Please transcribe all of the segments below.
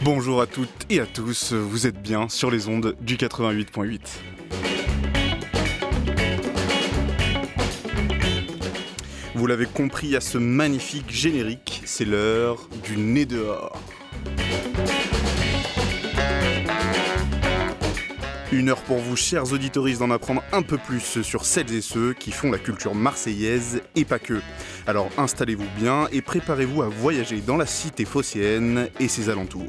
Bonjour à toutes et à tous, vous êtes bien sur les ondes du 88.8. Vous l'avez compris à ce magnifique générique, c'est l'heure du nez dehors. Une heure pour vous, chers auditoristes, d'en apprendre un peu plus sur celles et ceux qui font la culture marseillaise et pas que. Alors installez-vous bien et préparez-vous à voyager dans la cité phocéenne et ses alentours.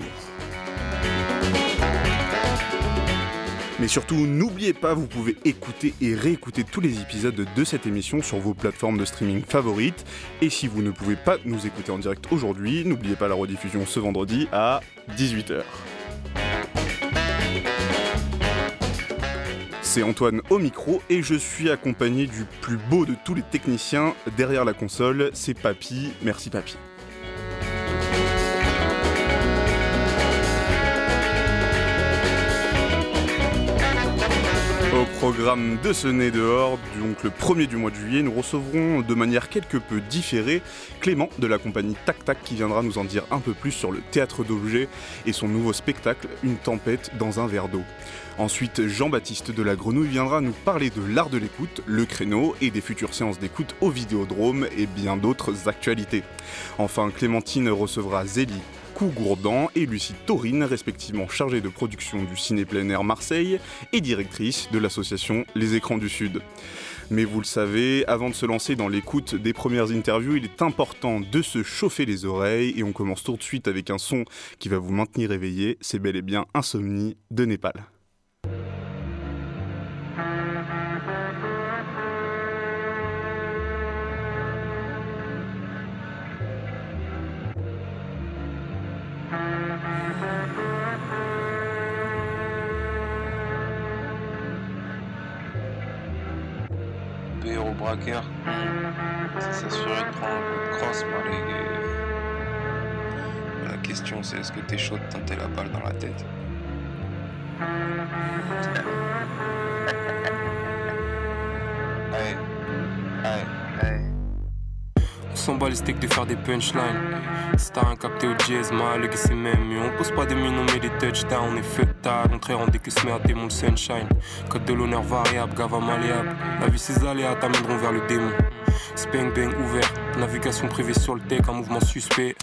Mais surtout, n'oubliez pas, vous pouvez écouter et réécouter tous les épisodes de cette émission sur vos plateformes de streaming favorites. Et si vous ne pouvez pas nous écouter en direct aujourd'hui, n'oubliez pas la rediffusion ce vendredi à 18h. C'est Antoine au micro et je suis accompagné du plus beau de tous les techniciens derrière la console, c'est Papy. Merci Papy. Programme de ce nez dehors, donc le premier du mois de juillet, nous recevrons de manière quelque peu différée Clément de la compagnie Tac Tac qui viendra nous en dire un peu plus sur le théâtre d'objets et son nouveau spectacle Une tempête dans un verre d'eau. Ensuite, Jean-Baptiste de la Grenouille viendra nous parler de l'art de l'écoute, le créneau et des futures séances d'écoute au Vidéodrome et bien d'autres actualités. Enfin, Clémentine recevra Zélie, Gourdan et Lucie Taurine, respectivement chargée de production du Ciné Plein Air Marseille et directrice de l'association Les Écrans du Sud. Mais vous le savez, avant de se lancer dans l'écoute des premières interviews, il est important de se chauffer les oreilles et on commence tout de suite avec un son qui va vous maintenir éveillé, c'est bel et bien Insomnie de Népal. Braqueur. C'est s'assurer de prendre un coup de crosse par les La question c'est est-ce que t'es chaud de tenter la balle dans la tête? Hey. On s'en bat les steaks de faire des punchlines. Si t'as un capté au jazz, mal que c'est même mieux. On pose pas des mines, on met des touchdowns, on est feu tard. On en que se merde, démon sunshine. Code de l'honneur variable, gava malléable. La vie ses aléas t'amèneront vers le démon. Spang bang ouvert, navigation privée sur le deck, un mouvement suspect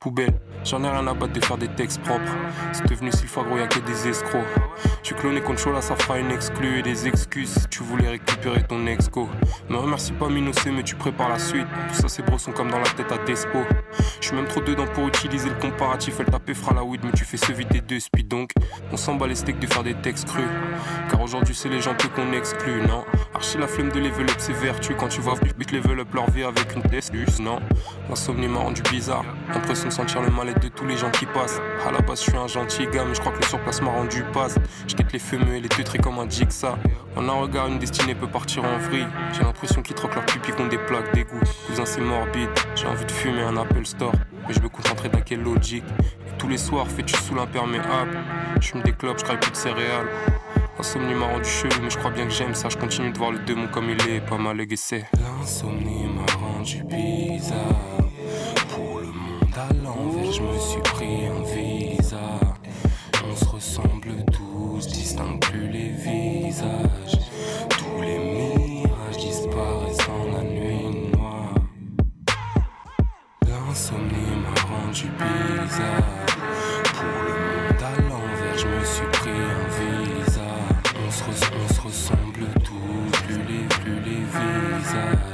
poubelle. J'en ai rien à battre de faire des textes propres. C'est devenu si fois gros, y'a que des escrocs. Tu cloné contre là, ça fera une exclue et des excuses tu voulais récupérer ton exco. Me remercie pas Minocé, mais tu prépares la suite. Tout ça, c'est sont comme dans la tête à Despo. Je suis même trop dedans pour utiliser le comparatif. Elle taper fera la weed, mais tu fais se vider deux speed. Donc, on s'en bat les steaks de faire des textes crus. Car aujourd'hui, c'est les gens peu qu'on exclut, non? Archi la flemme de level up, c'est vertu. Quand tu vois vite level up leur vie avec une test, non? L'insomnie m'a rendu bizarre. Sentir le mal-être de tous les gens qui passent. À la base, je suis un gentil gars, mais je crois que le surplace m'a rendu passe. Je quitte les fumeux et les teutrés comme un jigsaw. En un regard, une destinée peut partir en vrille. J'ai l'impression qu'ils troquent leur pupille contre des plaques d'égout. Cousin, c'est morbide. J'ai envie de fumer un Apple Store. Mais je me concentrer dans quelle logique? Et tous les soirs, fais-tu sous l'imperméable? Je me déclope, je plus de céréales. L'insomnie m'a rendu chelou, mais je crois bien que j'aime ça. Je continue de voir le démon comme il est, pas mal guessé. L'insomnie m'a rendu bizarre je me suis pris un visa. On se ressemble tous, distingue plus les visages. Tous les mirages disparaissent en la nuit noire. L'insomnie m'a rendu bizarre. Pour le monde à l'envers, je me suis pris un visa. On se ressemble tous, plus les, plus les visages.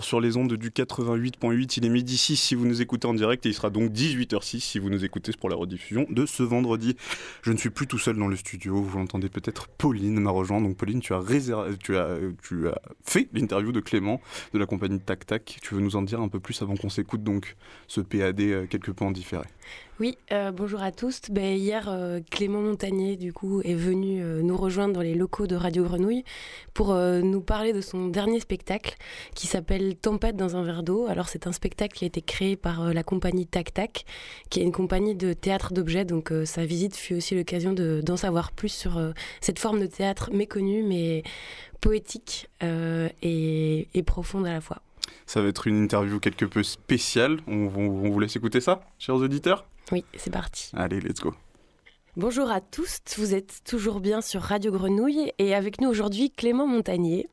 Sur les ondes du 88.8, il est midi 6 si vous nous écoutez en direct et il sera donc 18h06 si vous nous écoutez pour la rediffusion de ce vendredi. Je ne suis plus tout seul dans le studio, vous l'entendez peut-être, Pauline m'a rejoint. Donc Pauline, tu as, tu as, tu as fait l'interview de Clément de la compagnie Tac Tac. Tu veux nous en dire un peu plus avant qu'on s'écoute donc ce PAD euh, quelque peu en différé? Oui, euh, bonjour à tous. Ben, hier, euh, Clément Montagnier, du est venu euh, nous rejoindre dans les locaux de Radio Grenouille pour nous parler de son dernier spectacle qui s'appelle Tempête dans un verre d'eau. Alors, c'est un spectacle qui a été créé par la compagnie Tac Tac, qui est une compagnie de théâtre d'objets. Donc, sa visite fut aussi l'occasion d'en savoir plus sur cette forme de théâtre méconnue, mais poétique et profonde à la fois. Ça va être une interview quelque peu spéciale. On, on vous laisse écouter ça, chers auditeurs oui, c'est parti. Allez, let's go. Bonjour à tous, vous êtes toujours bien sur Radio Grenouille et avec nous aujourd'hui Clément Montagnier,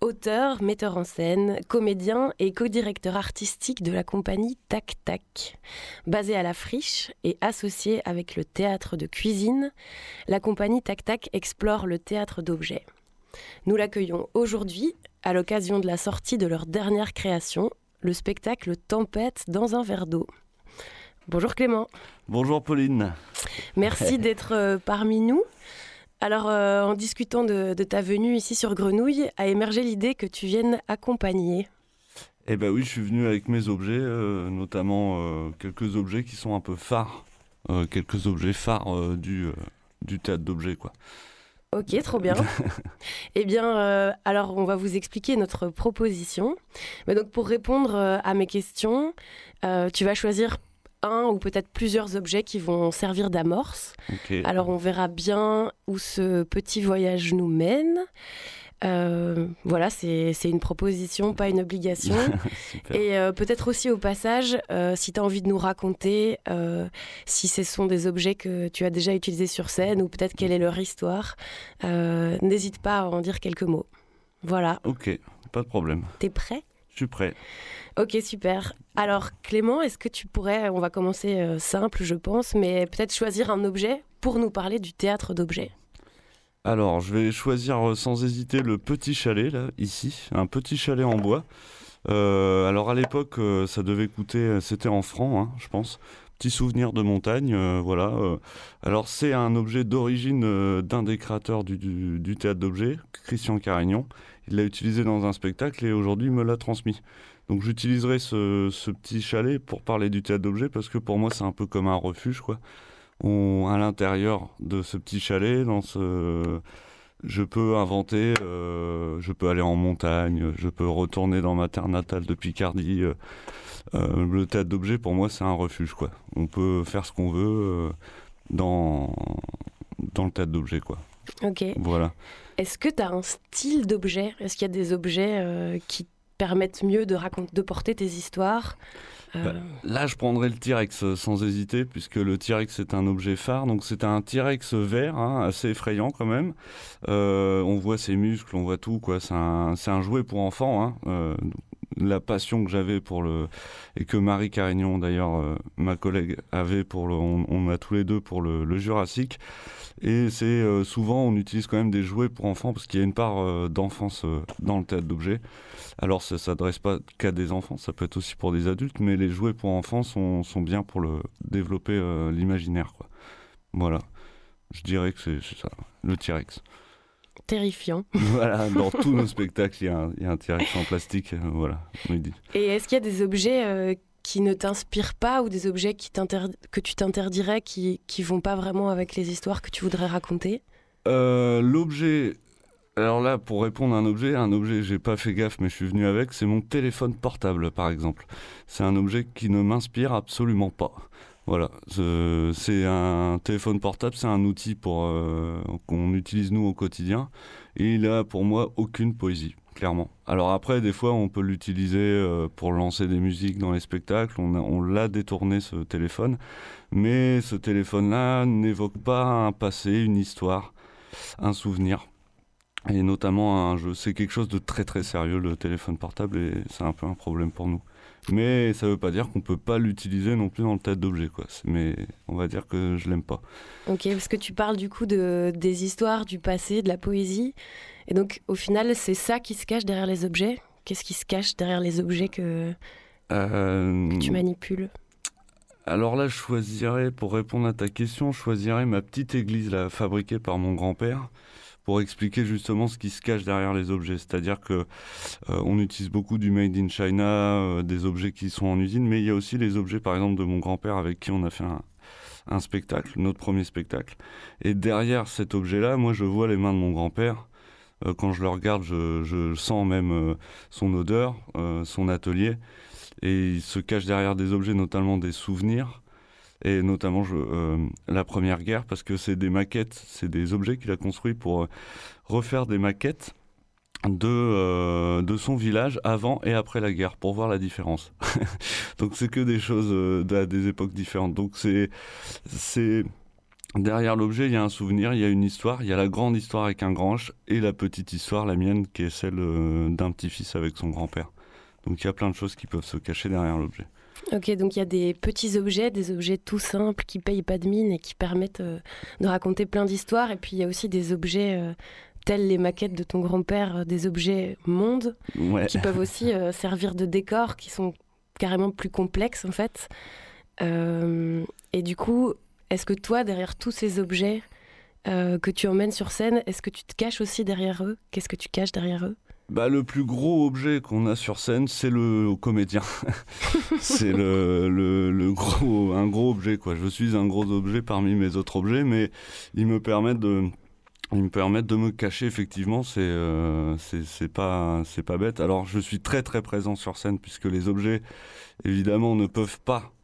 auteur, metteur en scène, comédien et co-directeur artistique de la compagnie Tac Tac. Basé à la Friche et associé avec le théâtre de cuisine, la compagnie Tac Tac explore le théâtre d'objets. Nous l'accueillons aujourd'hui à l'occasion de la sortie de leur dernière création, le spectacle Tempête dans un verre d'eau. Bonjour Clément. Bonjour Pauline. Merci d'être euh, parmi nous. Alors, euh, en discutant de, ta venue ici sur Grenouille, a émergé l'idée que tu viennes accompagner. Eh bien oui, je suis venu avec mes objets, euh, notamment quelques objets qui sont un peu phares, quelques objets phares du, du théâtre d'objets, quoi. Ok, trop bien. eh bien, alors on va vous expliquer notre proposition. Mais donc pour répondre à mes questions, tu vas choisir un ou peut-être plusieurs objets qui vont servir d'amorce. Alors on verra bien où ce petit voyage nous mène. Euh, voilà, c'est une proposition, pas une obligation. et euh, peut-être aussi au passage, euh, si tu as envie de nous raconter si ce sont des objets que tu as déjà utilisés sur scène ou peut-être quelle est leur histoire, n'hésite pas à en dire quelques mots. Voilà. Ok, pas de problème. T'es prêt? Je suis prêt. Ok, super. Alors Clément, est-ce que tu pourrais, on va commencer simple je pense, mais peut-être choisir un objet pour nous parler du théâtre d'objets? Alors je vais choisir euh, sans hésiter le petit chalet, là, ici, un petit chalet en bois. Euh, alors à l'époque, ça devait coûter, c'était en francs, hein, je pense. Petit souvenir de montagne, voilà. alors c'est un objet d'origine d'un des créateurs du, théâtre d'objets, Christian Carignon. Il l'a utilisé dans un spectacle et aujourd'hui il me l'a transmis. Donc j'utiliserai ce, petit chalet pour parler du théâtre d'objets parce que pour moi c'est un peu comme un refuge quoi. On, à l'intérieur de ce petit chalet, dans ce, je peux inventer, euh, je peux aller en montagne, je peux retourner dans ma terre natale de Picardie. Euh, euh, le théâtre d'objets pour moi c'est un refuge quoi. On peut faire ce qu'on veut dans, dans le théâtre d'objets quoi. Ok. Voilà. Est-ce que tu as un style d'objet? Est-ce qu'il y a des objets qui permettent mieux de, raconter, de porter tes histoires euh, bah, Là, je prendrais le T-Rex euh, sans hésiter, puisque le T-Rex est un objet phare. Donc, c'est un T-Rex vert, hein, assez effrayant quand même. Euh, on voit ses muscles, on voit tout. quoi. C'est un, un, jouet pour enfants. Hein. la passion que j'avais pour le. et que Marie Carignon, d'ailleurs, ma collègue, avait pour le. On, a tous les deux pour le, le Jurassique. Et c'est souvent, on utilise quand même des jouets pour enfants, parce qu'il y a une part d'enfance dans le théâtre d'objets. Alors ça s'adresse pas qu'à des enfants, ça peut être aussi pour des adultes, mais les jouets pour enfants sont, sont bien pour le développer euh, l'imaginaire. Voilà, je dirais que c'est ça, le T-Rex. Terrifiant. voilà, dans tous nos spectacles, il y, a un T-Rex en plastique. Euh, voilà, Et est-ce qu'il y a des objets euh, qui ne t'inspirent pas ou des objets que tu t'interdirais qui vont pas vraiment avec les histoires que tu voudrais raconter? L'objet alors là, pour répondre à un objet, un objet, j'ai pas fait gaffe, mais je suis venu avec, c'est mon téléphone portable, par exemple. C'est un objet qui ne m'inspire absolument pas. Voilà, c'est un téléphone portable, c'est un outil euh, qu'on utilise nous au quotidien, et il a pour moi aucune poésie, Alors après, des fois, on peut l'utiliser euh, pour lancer des musiques dans les spectacles. On, l'a détourné ce téléphone, mais ce téléphone-là n'évoque pas un passé, une histoire, un souvenir et notamment un jeu. C'est quelque chose de très très sérieux le téléphone portable et c'est un peu un problème pour nous. Mais ça ne veut pas dire qu'on peut pas l'utiliser non plus dans le tête d'objet quoi. Mais on va dire que je l'aime pas. Ok, parce que tu parles du coup de, des histoires, du passé, de la poésie. Et donc au final, c'est ça qui se cache derrière les objets? Qu'est-ce qui se cache derrière les objets que, que tu manipules? alors là, je choisirais, pour répondre à ta question, je choisirais ma petite église là, fabriquée par mon grand-père pour expliquer justement ce qui se cache derrière les objets. C'est-à-dire que euh, on utilise beaucoup du made in China, euh, des objets qui sont en usine, mais il y a aussi les objets, par exemple, de mon grand-père avec qui on a fait un, spectacle, notre premier spectacle. Et derrière cet objet-là, moi, je vois les mains de mon grand-père. Euh, quand je le regarde, je, sens même son odeur, son atelier et il se cache derrière des objets, notamment des souvenirs, et notamment euh, la Première Guerre, parce que c'est des maquettes, c'est des objets qu'il a construits pour euh, refaire des maquettes de, euh, son village avant et après la guerre, pour voir la différence. Donc c'est que des choses à des époques différentes. Donc c'est Derrière l'objet, il y a un souvenir, il y a une histoire, il y a la grande histoire avec un grand H et la petite histoire, la mienne, qui est celle d'un petit-fils avec son grand-père. Donc il y a plein de choses qui peuvent se cacher derrière l'objet. Ok, donc il y a des petits objets, des objets tout simples qui payent pas de mine et qui permettent euh, de raconter plein d'histoires. Et puis il y a aussi des objets euh, tels les maquettes de ton grand-père, euh, des objets mondes qui peuvent aussi servir de décor, qui sont carrément plus complexes en fait. et du coup, est-ce que toi, derrière tous ces objets que tu emmènes sur scène, est-ce que tu te caches aussi derrière eux? Qu'est-ce que tu caches derrière eux? Bah, le plus gros objet qu'on a sur scène, c'est le comédien. c'est le, le, gros, un gros objet, quoi. Je suis un gros objet parmi mes autres objets, mais ils me permettent de, ils me permettent de me cacher, effectivement. C'est euh, c'est pas, pas bête. Alors, je suis très, très présent sur scène, puisque les objets, évidemment, ne peuvent pas euh,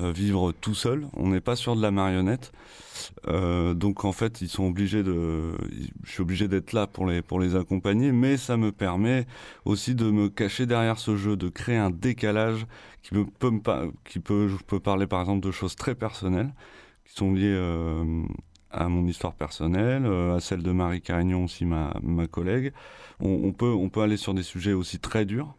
vivre tout seul. On n'est pas sur de la marionnette. Euh, donc en fait, ils sont obligés de. Je suis obligé d'être là pour les pour les accompagner, mais ça me permet aussi de me cacher derrière ce jeu, de créer un décalage qui peut me qui peut je peux parler par exemple de choses très personnelles qui sont liées euh, à mon histoire personnelle, à celle de Marie Carignon aussi ma ma collègue. On peut on peut aller sur des sujets aussi très durs.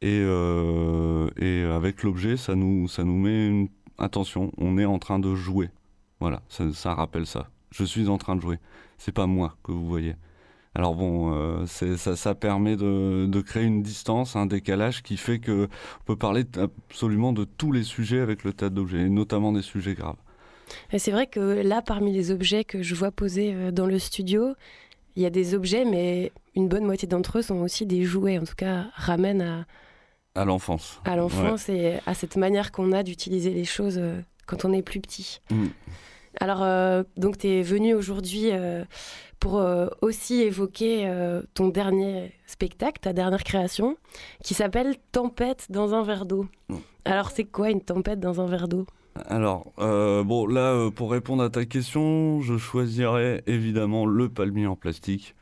Et, euh, et avec l'objet, ça nous, ça nous met une attention, on est en train de jouer. Voilà, ça, rappelle ça. Je suis en train de jouer. C'est pas moi que vous voyez. Alors bon, euh, ça, permet de, créer une distance, un décalage qui fait que on peut parler absolument de tous les sujets avec le tas d'objets, notamment des sujets graves. C'est vrai que là, parmi les objets que je vois posés euh, dans le studio, il y a des objets, mais une bonne moitié d'entre eux sont aussi des jouets, en tout cas ramènent à, à l'enfance. À l'enfance et à cette manière qu'on a d'utiliser les choses euh, quand on est plus petit. Mm. Alors, euh, donc, tu es venu aujourd'hui euh, pour aussi évoquer ton dernier spectacle, ta dernière création, qui s'appelle Tempête dans un verre d'eau. Mm. Alors, c'est quoi une tempête dans un verre d'eau? Alors, bon, là, pour répondre à ta question, je choisirais évidemment le palmier en plastique.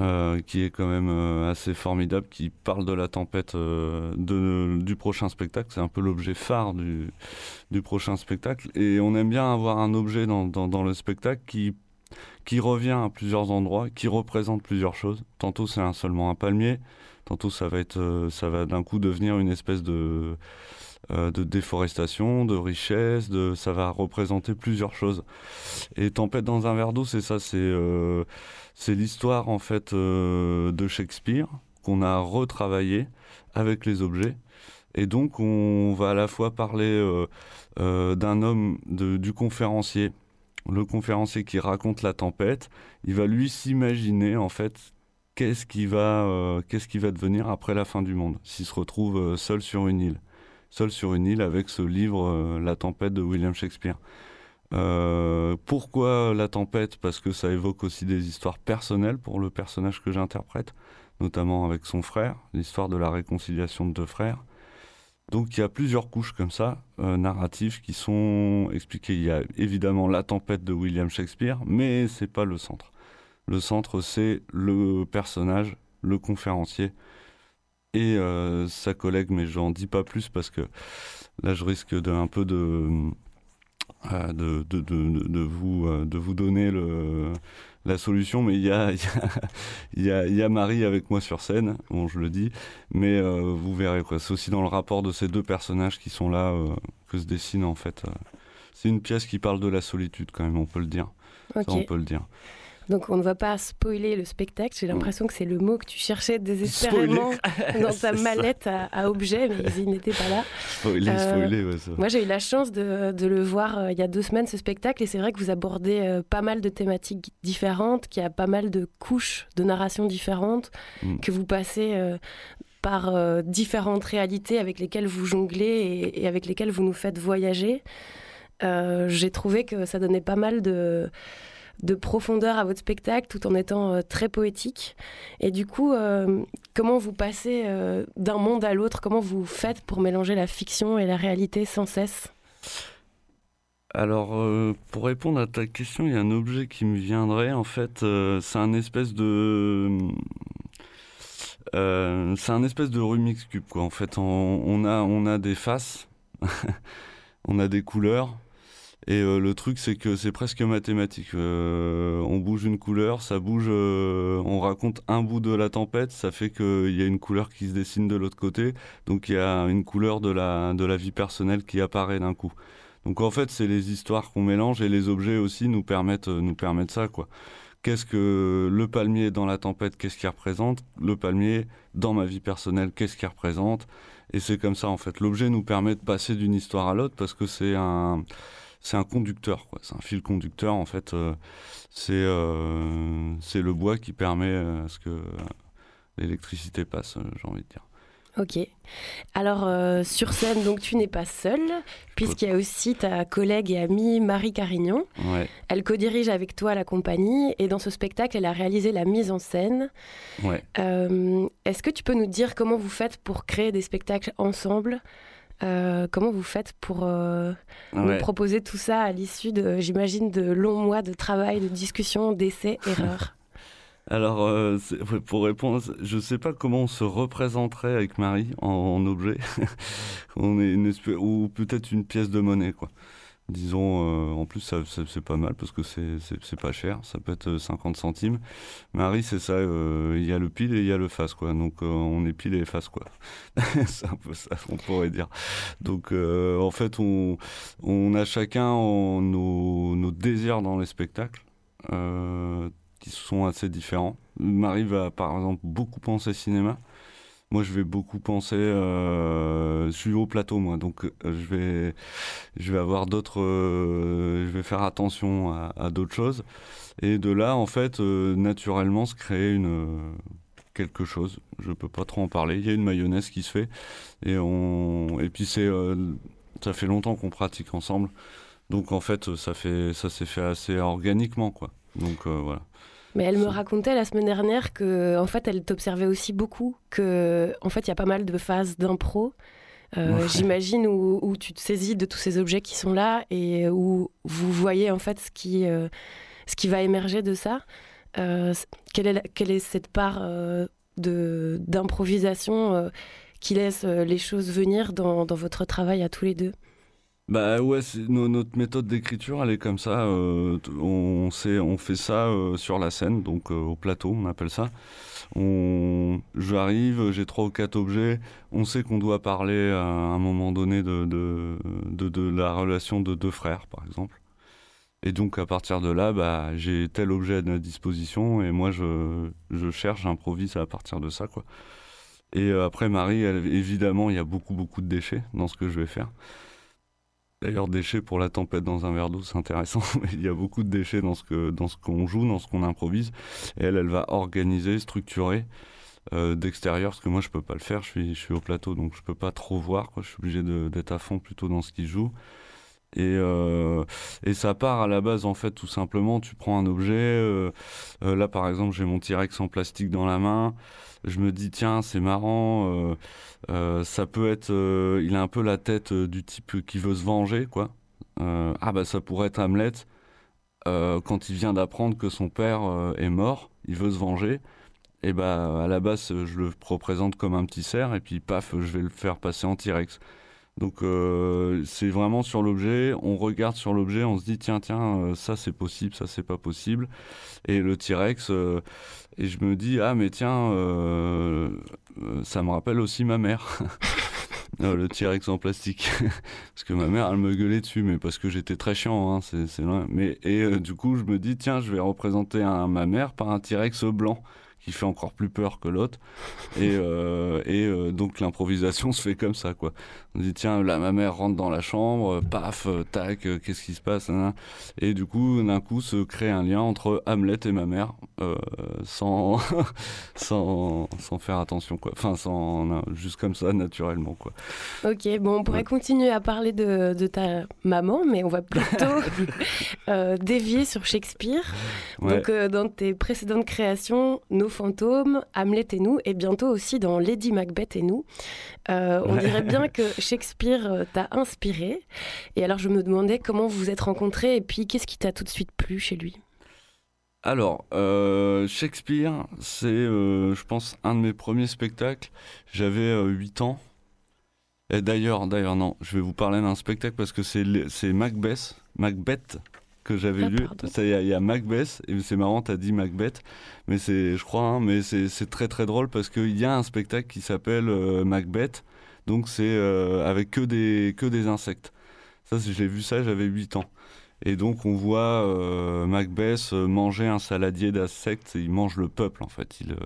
Euh, qui est quand même euh, assez formidable, qui parle de la tempête euh, de, du prochain spectacle. C'est un peu l'objet phare du, du, prochain spectacle. Et on aime bien avoir un objet dans, dans, le spectacle qui, qui revient à plusieurs endroits, qui représente plusieurs choses. Tantôt c'est seulement un palmier, tantôt ça va, être, va d'un coup devenir une espèce de, de déforestation, de richesse, de, ça va représenter plusieurs choses. Et Tempête dans un verre d'eau, c'est ça, c'est c'est l'histoire en fait euh, de Shakespeare qu'on a retravaillé avec les objets. Et donc on va à la fois parler euh, euh, d'un homme, du conférencier, le conférencier qui raconte la tempête. Il va lui s'imaginer en fait qu'est-ce qui va, qu'est-ce qui va devenir après la fin du monde, s'il se retrouve seul sur une île, seul sur une île avec ce livre La tempête de William Shakespeare. Euh, pourquoi la tempête? Parce que ça évoque aussi des histoires personnelles pour le personnage que j'interprète, notamment avec son frère, l'histoire de la réconciliation de deux frères. Donc il y a plusieurs couches comme ça, euh, narratives, qui sont expliquées. Il y a évidemment la tempête de William Shakespeare, mais c'est pas le centre. Le centre, c'est le personnage, le conférencier et euh, sa collègue, mais j'en dis pas plus parce que là je risque de, un peu de de, de, de, de, vous, euh, de vous donner le, la solution, mais il y a, y, a, y a Marie avec moi sur scène, bon, je le dis, mais euh, vous verrez, quoi. c'est aussi dans le rapport de ces deux personnages qui sont là que se dessine en fait. c'est une pièce qui parle de la solitude quand même, on peut le dire. on peut le dire. Donc on ne va pas spoiler le spectacle. J'ai l'impression que c'est le mot que tu cherchais désespérément dans ta mallette à, objets, mais il n'était pas là. Spoiler, euh, spoiler, ouais, ça. Moi j'ai eu la chance de, de le voir euh, il y a deux semaines ce spectacle et c'est vrai que vous abordez euh, pas mal de thématiques différentes, qu'il y a pas mal de couches de narration différentes, mm. que vous passez par différentes réalités avec lesquelles vous jonglez et, et, avec lesquelles vous nous faites voyager. j'ai trouvé que ça donnait pas mal de de profondeur à votre spectacle tout en étant euh, très poétique. Et du coup, euh, comment vous passez euh, d'un monde à l'autre? Comment vous faites pour mélanger la fiction et la réalité sans cesse? Alors, pour répondre à ta question, il y a un objet qui me viendrait. En fait, c'est un espèce de, c'est un espèce de Rubik's cube. Quoi. En fait, on a, on a des faces, on a des couleurs, et euh, le truc, c'est que c'est presque mathématique. Euh, on bouge une couleur, ça bouge, euh, on raconte un bout de la tempête, ça fait qu'il y a une couleur qui se dessine de l'autre côté. Donc il y a une couleur de la, de la vie personnelle qui apparaît d'un coup. Donc en fait, c'est les histoires qu'on mélange et les objets aussi nous permettent, nous permettent ça. Qu'est-ce que le palmier dans la tempête, qu'est-ce qu'il représente? Le palmier dans ma vie personnelle, qu'est-ce qu'il représente? Et c'est comme ça, en fait. L'objet nous permet de passer d'une histoire à l'autre parce que c'est un c'est un conducteur. C'est un fil conducteur, en fait. Euh, euh, c'est le bois qui permet euh, à ce que l'électricité passe, j'ai envie de dire. Ok. Alors, sur scène, donc tu n'es pas seule, puisqu'il y a aussi ta collègue et amie Marie Carignon. Ouais. Elle co-dirige avec toi la compagnie, et dans ce spectacle, elle a réalisé la mise en scène. Ouais. Est-ce que tu peux nous dire comment vous faites pour créer des spectacles ensemble? Euh, comment vous faites pour euh, nous proposer tout ça à l'issue, de, j'imagine, de longs mois de travail, de discussion, d'essais, erreurs Alors, euh, pour répondre, je ne sais pas comment on se représenterait avec Marie en, objet. on est une espèce, ou peut-être une pièce de monnaie, quoi. Disons, euh, en plus, ça, c'est pas mal parce que c'est pas cher, ça peut être 50 centimes. Marie, c'est ça, euh, il y a le pile et il y a le face, quoi. Donc, euh, on est pile et face, quoi. c'est un peu ça, on pourrait dire. Donc, en fait, on, on a chacun nos, désirs dans les spectacles qui sont assez différents. Marie va, par exemple, beaucoup penser cinéma. Moi, je vais beaucoup penser. Euh, je suis au plateau, moi, donc euh, je vais, je vais avoir d'autres. Euh, je vais faire attention à, d'autres choses. Et de là, en fait, naturellement, se crée une quelque chose. Je peux pas trop en parler. Il y a une mayonnaise qui se fait, et on. Et puis c'est, ça fait longtemps qu'on pratique ensemble, donc en fait, ça fait, ça s'est fait assez organiquement, quoi. Donc voilà. Mais elle me racontait la semaine dernière que, en fait, elle t'observait aussi beaucoup, que, en fait, il y a pas mal de phases d'impro. Euh, j'imagine où, tu te saisis de tous ces objets qui sont là et où vous voyez en fait ce qui, euh, ce qui va émerger de ça. Euh, quelle, est quelle est cette part de d'improvisation qui laisse les choses venir dans, dans votre travail à tous les deux? Bah ouais, notre méthode d'écriture, elle est comme ça. Euh, on, sait, on fait ça euh, sur la scène, donc euh, au plateau, on appelle ça. On, j'arrive, j'ai trois ou quatre objets. On sait qu'on doit parler à un moment donné de, de, de, la relation de deux frères, par exemple. Et donc à partir de là, bah, j'ai tel objet à ma disposition et moi je, je cherche, j'improvise à partir de ça, quoi. Et après Marie, évidemment, il y a beaucoup beaucoup de déchets dans ce que je vais faire. D'ailleurs, déchets pour la tempête dans un verre d'eau, c'est intéressant. il y a beaucoup de déchets dans ce que dans ce qu'on joue, dans ce qu'on improvise. Et elle, elle va organiser, structurer euh, d'extérieur, parce que moi, je peux pas le faire. Je suis je suis au plateau, donc je peux pas trop voir. Je suis obligé d'être à fond plutôt dans ce qu'il joue. Et, euh, et ça part à la base, en fait, tout simplement. Tu prends un objet. Euh, là, par exemple, j'ai mon T-Rex en plastique dans la main je me dis tiens c'est marrant euh, euh, ça peut être euh, il a un peu la tête du type qui veut se venger quoi. Ah bah ça pourrait être Hamlet. Quand il vient d'apprendre que son père est mort il veut se venger. Et bah à la base je le représente comme un petit cerf et puis paf je vais le faire passer en T-Rex donc c'est vraiment sur l'objet, on regarde sur l'objet, on se dit tiens tiens ça c'est possible, ça c'est pas possible. Et le T-Rex, et je me dis, ah mais tiens, euh, euh, ça me rappelle aussi ma mère. le T-Rex en plastique. parce que ma mère, elle me gueulait dessus, mais parce que j'étais très chiant, hein, c'est loin. Mais, et du coup, je me dis, tiens, je vais représenter ma mère par un T-Rex blanc qui fait encore plus peur que l'autre. Et, euh, et euh, donc l'improvisation se fait comme ça, quoi. On dit tiens, là ma mère rentre dans la chambre, paf, tac, qu'est-ce qui se passe Et du coup, d'un coup, se crée un lien entre Hamlet et ma mère, euh, sans, sans, sans faire attention, quoi. Enfin, sans, juste comme ça, naturellement, quoi. Ok, bon, on pourrait continuer à parler de, de, ta maman, mais on va plutôt dévier sur Shakespeare. Donc, dans tes précédentes créations, nos fantômes, Hamlet et nous, et bientôt aussi dans Lady Macbeth et nous. Euh, on dirait bien que Shakespeare euh, t'a inspiré. Et alors je me demandais comment vous vous êtes rencontrés et puis qu'est-ce qui t'a tout de suite plu chez lui? Alors, euh, Shakespeare, c'est, je pense, un de mes premiers spectacles. J'avais 8 ans. Et d'ailleurs, d'ailleurs, non, je vais vous parler d'un spectacle parce que c'est, c'est Macbeth, Macbeth que j'avais ah, lu. Il y, a Macbeth, et c'est marrant, tu as dit Macbeth, mais c'est, je crois, hein, mais c'est très très drôle parce qu'il y a un spectacle qui s'appelle euh, Macbeth, donc c'est euh, avec que des, que des insectes. Ça, j'ai vu ça, j'avais 8 ans. Et donc on voit euh, Macbeth manger un saladier d'insectes, il mange le peuple en fait. Il,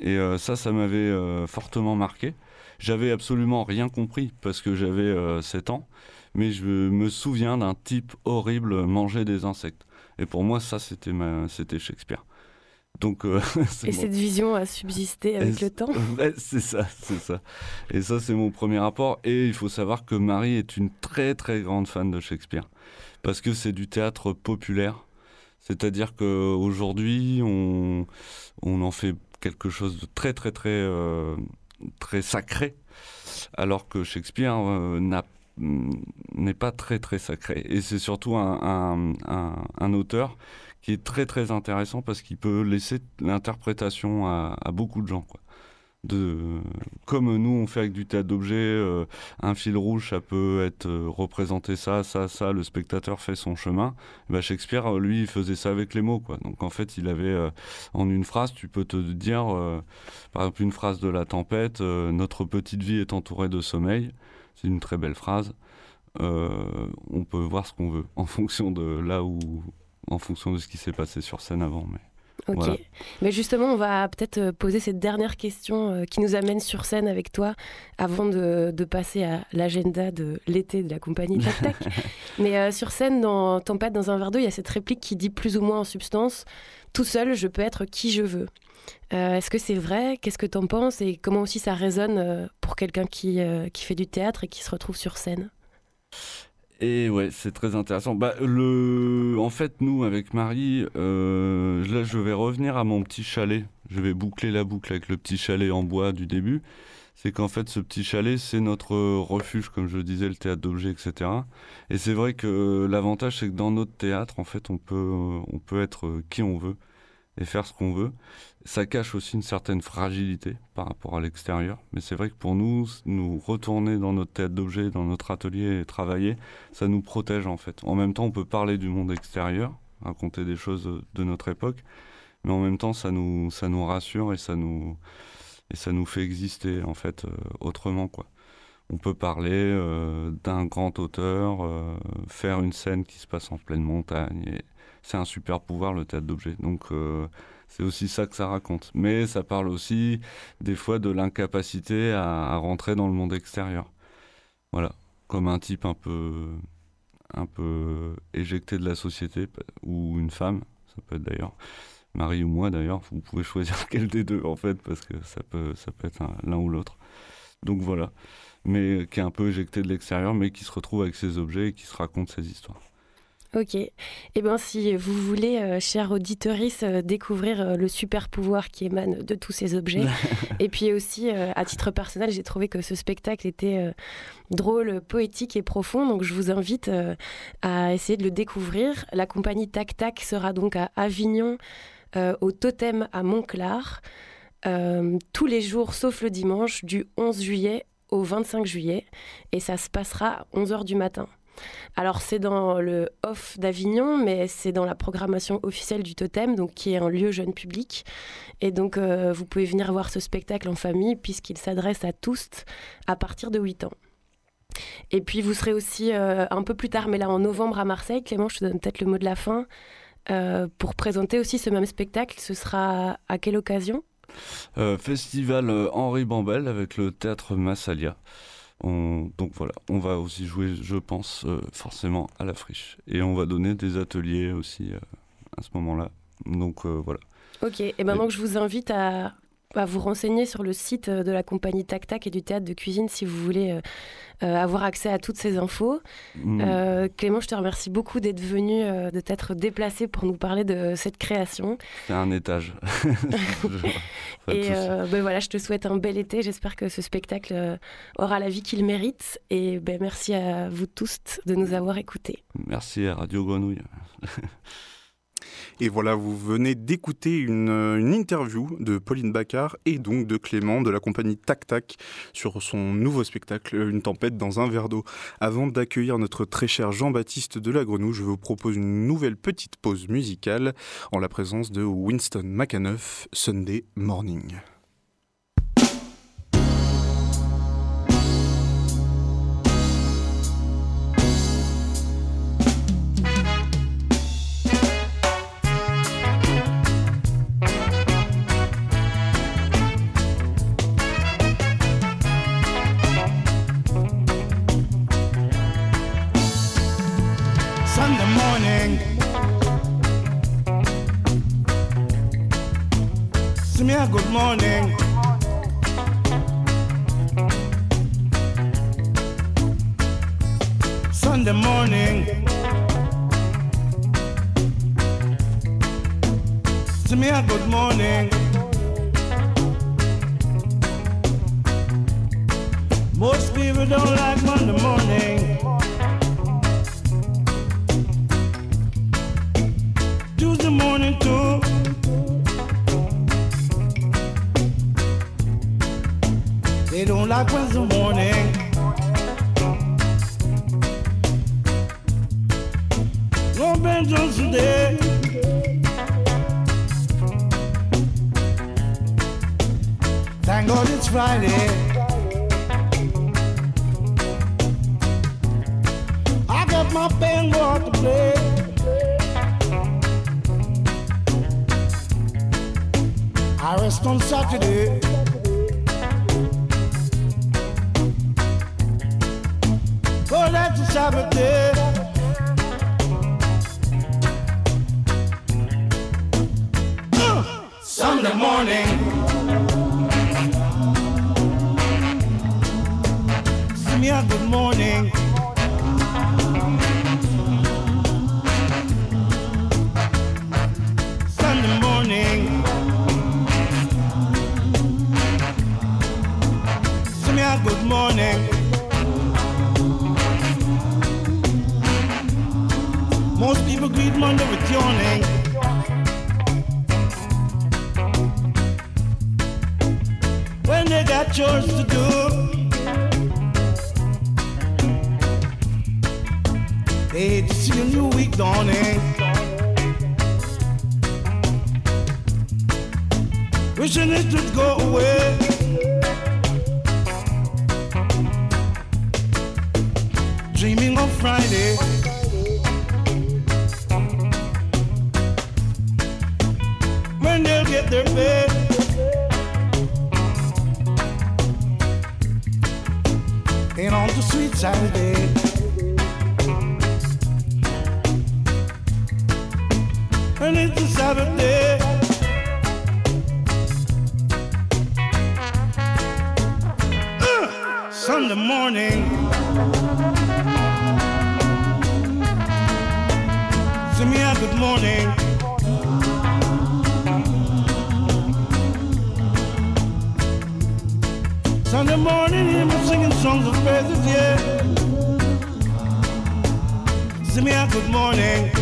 et ça, ça m'avait fortement marqué. J'avais absolument rien compris parce que j'avais 7 ans mais je me souviens d'un type horrible manger des insectes. Et pour moi, ça, c'était c'était Shakespeare. Donc, euh, et cette vision a subsisté avec le temps C'est ça, c'est ça. Et ça, c'est mon premier rapport. Et il faut savoir que Marie est une très, très grande fan de Shakespeare. Parce que c'est du théâtre populaire. C'est-à-dire qu'aujourd'hui, on, on en fait quelque chose de très, très, très, euh, très sacré. Alors que Shakespeare euh, n'a n'est pas très très sacré. Et c'est surtout un, un, auteur qui est très très intéressant parce qu'il peut laisser l'interprétation à, beaucoup de gens. De, comme nous on fait avec du théâtre d'objets, euh, un fil rouge ça peut être euh, représenté ça, ça, ça, le spectateur fait son chemin. bah Shakespeare, lui, il faisait ça avec les mots. Quoi. Donc en fait, il avait euh, en une phrase, tu peux te dire, par exemple, une phrase de la tempête, notre petite vie est entourée de sommeil. C'est une très belle phrase. Euh, on peut voir ce qu'on veut en fonction de là où, en fonction de ce qui s'est passé sur scène avant. Mais Ok. Mais justement, on va peut-être euh, poser cette dernière question euh, qui nous amène sur scène avec toi avant de, passer à l'agenda de l'été de la compagnie Tac Tac. Mais sur scène, dans Tempête dans un verre d'eau, il y a cette réplique qui dit plus ou moins en substance Tout seul, je peux être qui je veux. Euh, est-ce que c'est vrai? Qu'est-ce que tu en penses? Et comment aussi ça résonne euh, pour quelqu'un qui, euh, qui fait du théâtre et qui se retrouve sur scène? Et ouais, c'est très intéressant. Bah, le... En fait, nous, avec Marie, là, je vais revenir à mon petit chalet. Je vais boucler la boucle avec le petit chalet en bois du début. C'est qu'en fait, ce petit chalet, c'est notre refuge, comme je disais, le théâtre d'objets, etc. Et c'est vrai que l'avantage, c'est que dans notre théâtre, en fait, on peut, on peut être qui on veut et faire ce qu'on veut. Ça cache aussi une certaine fragilité par rapport à l'extérieur. Mais c'est vrai que pour nous, nous retourner dans notre tête d'objet, dans notre atelier et travailler, ça nous protège en fait. En même temps, on peut parler du monde extérieur, raconter des choses de notre époque, mais en même temps, ça nous, ça nous rassure et ça nous, et ça nous fait exister en fait euh, autrement quoi. On peut parler euh, d'un grand auteur, euh, faire une scène qui se passe en pleine montagne c'est un super pouvoir le théâtre d'objets. Donc c'est aussi ça que ça raconte. Mais ça parle aussi des fois de l'incapacité à, rentrer dans le monde extérieur. Voilà, comme un type un peu, un peu éjecté de la société ou une femme, ça peut être d'ailleurs. Marie ou moi d'ailleurs, vous pouvez choisir quel des deux en fait, parce que ça peut, ça peut être l'un ou l'autre. Donc voilà, mais qui est un peu éjecté de l'extérieur, mais qui se retrouve avec ses objets et qui se raconte ses histoires. Ok. Eh bien, si vous voulez, euh, auditeuristes, euh, découvrir euh, le super pouvoir qui émane de tous ces objets, et puis aussi, à titre personnel, j'ai trouvé que ce spectacle était drôle, poétique et profond, donc je vous invite à essayer de le découvrir. La compagnie Tac Tac sera donc à Avignon, au Totem à Montclar, tous les jours sauf le dimanche, du 11 juillet au 25 juillet, et ça se passera à 11h du matin. Alors c'est dans le off d'Avignon, mais c'est dans la programmation officielle du Totem, donc qui est un lieu jeune public. Et donc euh, vous pouvez venir voir ce spectacle en famille puisqu'il s'adresse à tous à partir de 8 ans. Et puis vous serez aussi euh, un peu plus tard, mais là en novembre à Marseille. Clément, je te donne peut-être le mot de la fin. Euh, pour présenter aussi ce même spectacle, ce sera à quelle occasion? Festival Henri Bambel avec le théâtre Massalia donc voilà, on va aussi jouer, je pense, euh, forcément à la friche. Et on va donner des ateliers aussi euh, à ce moment-là. Donc euh, voilà. Ok, et maintenant que je vous invite à, à, vous renseigner sur le site de la compagnie Tac Tac et du théâtre de cuisine si vous voulez euh, avoir accès à toutes ces infos. Mm. Euh, Clément, je te remercie beaucoup d'être venu, euh, de t'être déplacé pour nous parler de cette création. C'est un étage. et ben voilà, je te souhaite un bel été. J'espère que ce spectacle aura la vie qu'il mérite. Et ben, merci à vous tous de nous avoir écoutés. Merci à Radio Grenouille. Et voilà, vous venez d'écouter une, interview de Pauline Baccar et donc de Clément de la compagnie Tac Tac sur son nouveau spectacle Une tempête dans un verre d'eau. Avant d'accueillir notre très cher Jean-Baptiste de la Grenouille, je vous propose une nouvelle petite pause musicale en la présence de Winston McAnuff, Sunday Morning. Good morning. Sunday morning. To me, a good morning. Most people don't like Monday morning. They don't like Wednesday morning. No Ben Johnson Day. Thank God it's Friday. I got my band to play. I rest on Saturday. Uh, Sunday morning. See me a good morning. And it's the Sabbath day. Uh, Sunday morning. Send me a good morning. Sunday morning, him singing songs of praises, yeah. Sing me a good morning.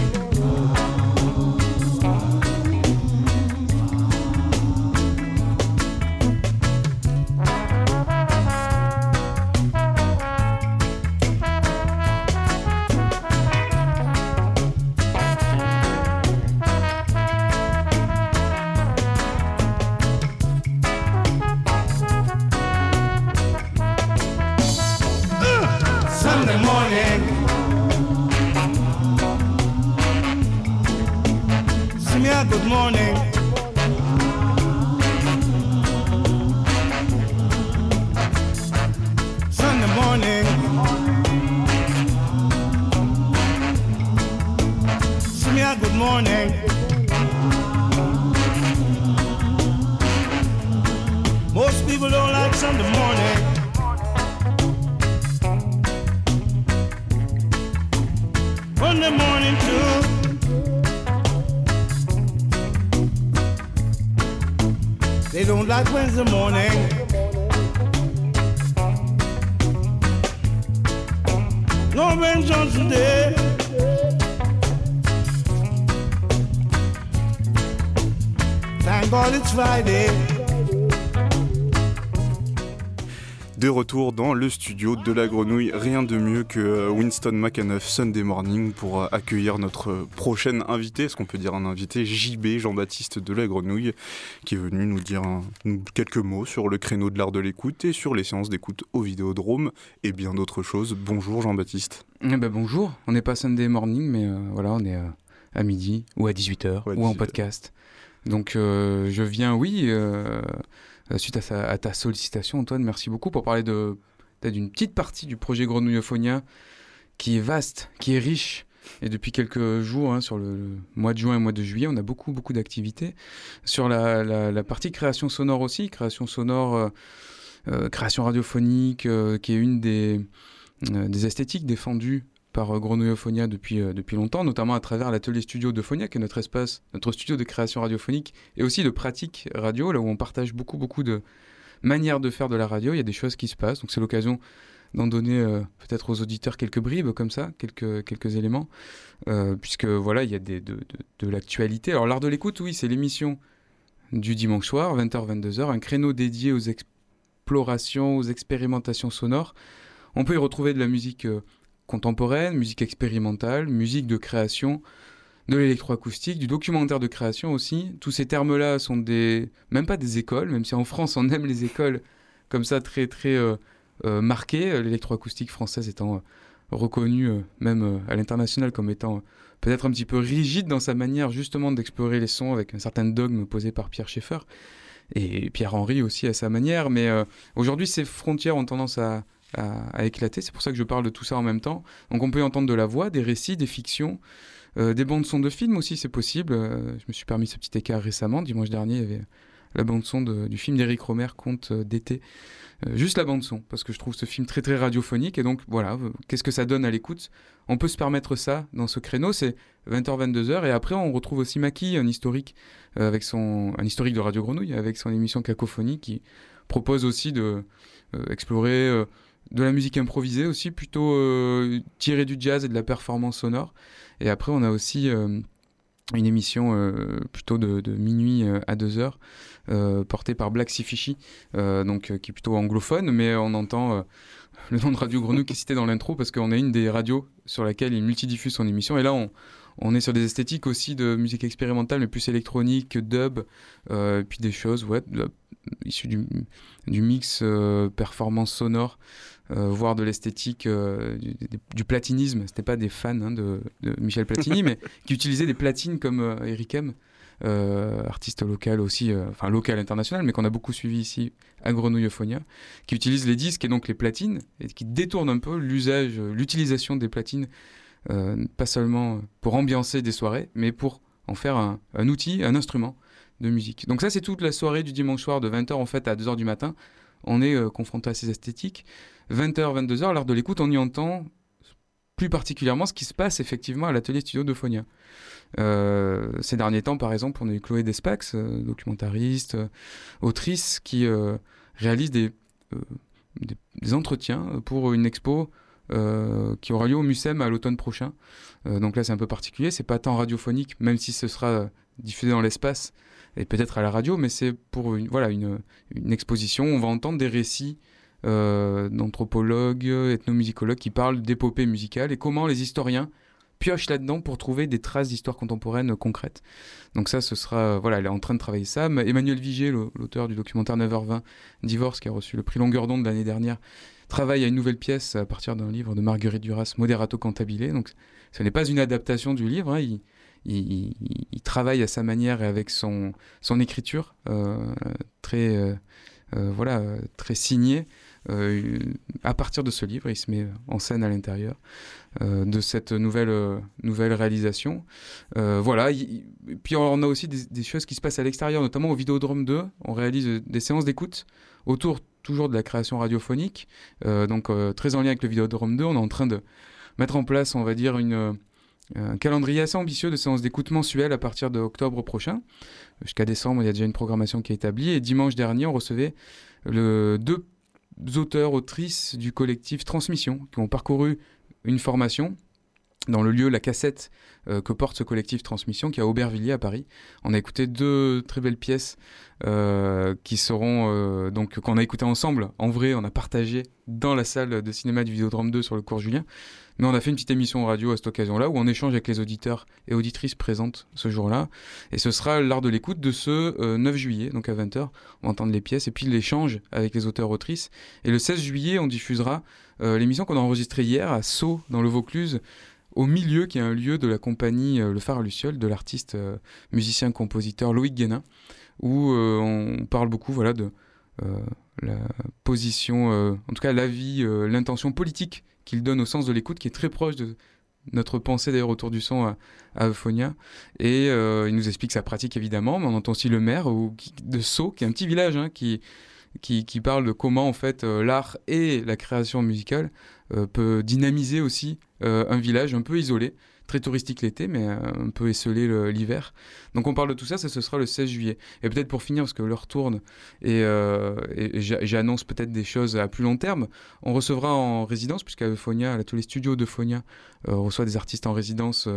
Like Wednesday morning. No Ben Johnson Day. Thank God it's Friday. De retour dans le studio de la grenouille, rien de mieux que euh, Winston McAnuff Sunday Morning pour euh, accueillir notre prochaine invité, est-ce qu'on peut dire un invité, JB, Jean-Baptiste de la grenouille, qui est venu nous dire un- quelques mots sur le créneau de l'art de l'écoute et sur les séances d'écoute au Vidéodrome et bien d'autres choses. Bonjour Jean-Baptiste. Eh ben, bonjour, on n'est pas Sunday morning, mais euh, voilà, on est euh, à midi ou à 18h Ou en 18h. podcast. Donc euh, je viens, oui, euh, suite à, ta sollicitation, Antoine, merci beaucoup pour parler d'une petite partie du projet Grenouillophonia qui est vaste, qui est riche. Et depuis quelques jours, hein, sur le mois de juin et mois de juillet, on a beaucoup, beaucoup d'activités. Sur la, partie création sonore aussi, création sonore, euh, euh, création radiophonique, euh, qui est une des, euh, des esthétiques défendues par euh, Grenouillophonia depuis, euh, depuis longtemps, notamment à travers l'atelier studio de Phonia, qui est notre espace, notre studio de création radiophonique, et aussi de pratique radio, là où on partage beaucoup, beaucoup de manières de faire de la radio. Il y a des choses qui se passent, donc c'est l'occasion d'en donner euh, peut-être aux auditeurs quelques bribes comme ça, quelques, quelques éléments, puisque voilà, il y a de, de, de l'actualité. Alors l'art de l'écoute, oui, c'est l'émission du dimanche soir, 20h-22h, un créneau dédié aux explorations, aux expérimentations sonores. On peut y retrouver de la musique contemporaine, musique expérimentale, musique de création, de l'électroacoustique, du documentaire de création aussi. Tous ces termes-là sont des, même pas des écoles, même si en France on aime les écoles comme ça très très euh, euh, marquées, euh, l'électroacoustique française étant reconnue même à l'international comme étant peut-être un petit peu rigide dans sa manière justement d'explorer les sons avec un certain dogme posé par Pierre Schaeffer et Pierre Henry aussi à sa manière. Mais aujourd'hui ces frontières ont tendance à, à- éclater. C'est pour ça que je parle de tout ça en même temps. Donc on peut entendre de la voix, des récits, des fictions, euh, des bandes son de films aussi, c'est possible. Euh, je me suis permis ce petit écart récemment. Dimanche dernier, il y avait la bande son du film d'Éric Romer, Conte d'été. Euh, juste la bande son, parce que je trouve ce film très très radiophonique. Et donc voilà, qu'est-ce que ça donne à l'écoute? On peut se permettre ça dans ce créneau, c'est 20h, 22h. Et après, on retrouve aussi Maki, un historique, avec son, un historique de Radio Grenouille, avec son émission Cacophonie, qui propose aussi de explorer de la musique improvisée aussi, plutôt euh, tirée du jazz et de la performance sonore. Et après, on a aussi euh, une émission euh, plutôt de, minuit à 2 heures, portée par Black Sifichi, euh, donc qui est plutôt anglophone, mais on entend le nom de Radio Grenouille qui est cité dans l'intro parce qu'on a une des radios sur laquelle il multidiffuse son émission. Et là, on, on est sur des esthétiques aussi de musique expérimentale, mais plus électronique, dub, et puis des choses, ouais, issues du, du mix euh, performance sonore, euh, voire de l'esthétique euh, du, du- platinisme. C'était pas des fans hein, de, de Michel Platini, mais qui utilisaient des platines comme Eric M, euh, artiste local aussi, euh, enfin local international, mais qu'on a beaucoup suivi ici à Grenouillophonia, qui utilise les disques et donc les platines, et qui détourne un peu l'usage, l'utilisation des platines, euh, pas seulement pour ambiancer des soirées, mais pour en faire un, un outil, un instrument musique. Donc ça, c'est toute la soirée du dimanche soir de 20h en fait à 2h du matin. On est euh, confronté à ces esthétiques. 20h, 22h, l'heure de l'écoute, on y entend plus particulièrement ce qui se passe effectivement à l'atelier studio de Phonia. Euh, ces derniers temps, par exemple, on a eu Chloé Despax, euh, documentariste, autrice, qui réalise des, entretiens pour une expo qui aura lieu au Mucem à l'automne prochain. Donc là, c'est un peu particulier. C'est pas tant radiophonique, même si ce sera diffusé dans l'espace et peut-être à la radio, mais c'est pour une, voilà, une, exposition. On va entendre des récits euh, d'anthropologues, ethnomusicologues qui parlent d'épopées musicales et comment les historiens piochent là-dedans pour trouver des traces d'histoire contemporaine concrètes. Donc ça, ce sera... Voilà, elle est en train de travailler ça. Emmanuel Vigier, l'auteur du documentaire 9h20, Divorce, qui a reçu le prix Longueur d'onde l'année dernière, travaille à une nouvelle pièce à partir d'un livre de Marguerite Duras, Moderato Cantabile. Donc, ce n'est pas une adaptation du livre. Hein. il, il, travaille à sa manière et avec son, écriture très, voilà, très signée. à partir de ce livre, il se met en scène à l'intérieur. Euh, de cette nouvelle, euh, nouvelle réalisation. Euh, voilà, puis on a aussi des, choses qui se passent à l'extérieur, notamment au Vidéodrome 2. On réalise des séances d'écoute autour toujours de la création radiophonique, donc très en lien avec le Vidéodrome 2. On est en train de mettre en place, on va dire, une, un calendrier assez ambitieux de séances d'écoute mensuelles à partir d'octobre prochain. Jusqu'à décembre, il y a déjà une programmation qui est établie. Et dimanche dernier, on recevait deux auteurs, autrices du collectif Transmission, qui ont parcouru une formation dans le lieu La Cassette euh, que porte ce collectif Transmission qui est à Aubervilliers à Paris. On a écouté deux très belles pièces euh, qui seront euh, donc qu'on a écouté ensemble. En vrai, on a partagé dans la salle de cinéma du Vidéodrome 2 sur le cours Julien. Mais on a fait une petite émission radio à cette occasion-là où on échange avec les auditeurs et auditrices présentes ce jour-là. Et ce sera l'art de l'écoute de ce 9 juillet, donc à 20h. On va entendre les pièces et puis l'échange avec les auteurs-autrices. Et le 16 juillet, on diffusera l'émission qu'on a enregistrée hier à Sceaux, dans le Vaucluse, au milieu, qui est un lieu de la compagnie Le Phare Luciole, de l'artiste musicien-compositeur Loïc Guénin où euh, on parle beaucoup voilà, de euh, la position, euh, en tout cas l'avis, l'intention politique qu'il donne au sens de l'écoute, qui est très proche de notre pensée d'ailleurs autour du son à, Euphonia. Et il nous explique sa pratique évidemment, mais on entend aussi le maire de Sceaux, qui est un petit village hein, qui, qui, qui, parle de comment en fait l'art et la création musicale peut dynamiser aussi un village un peu isolé très touristique l'été, mais euh, un peu esselé l'hiver. Donc on parle de tout ça, ça ce sera le 16 juillet. Et peut-être pour finir, parce que l'heure tourne, et, euh, j'annonce peut-être des choses à plus long terme, on recevra en résidence, puisqu'à Euphonia, tous les studios d'Euphonia euh, reçoit des artistes en résidence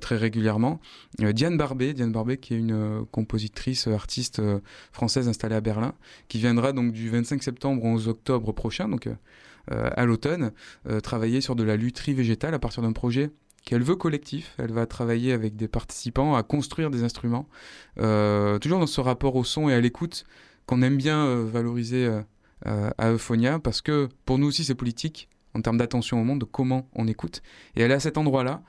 très régulièrement. Diane Barbet, Diane Barbet qui est une compositrice, artiste française installée à Berlin, qui viendra donc du 25 septembre au 11 octobre prochain, donc à l'automne, travailler sur de la lutherie végétale à partir d'un projet qu'elle veut collectif. Elle va travailler avec des participants à construire des instruments, euh, toujours dans ce rapport au son et à l'écoute qu'on aime bien euh, valoriser euh, à Euphonia, parce que pour nous aussi c'est politique en termes d'attention au monde, de comment on écoute. Et elle est à cet endroit-là.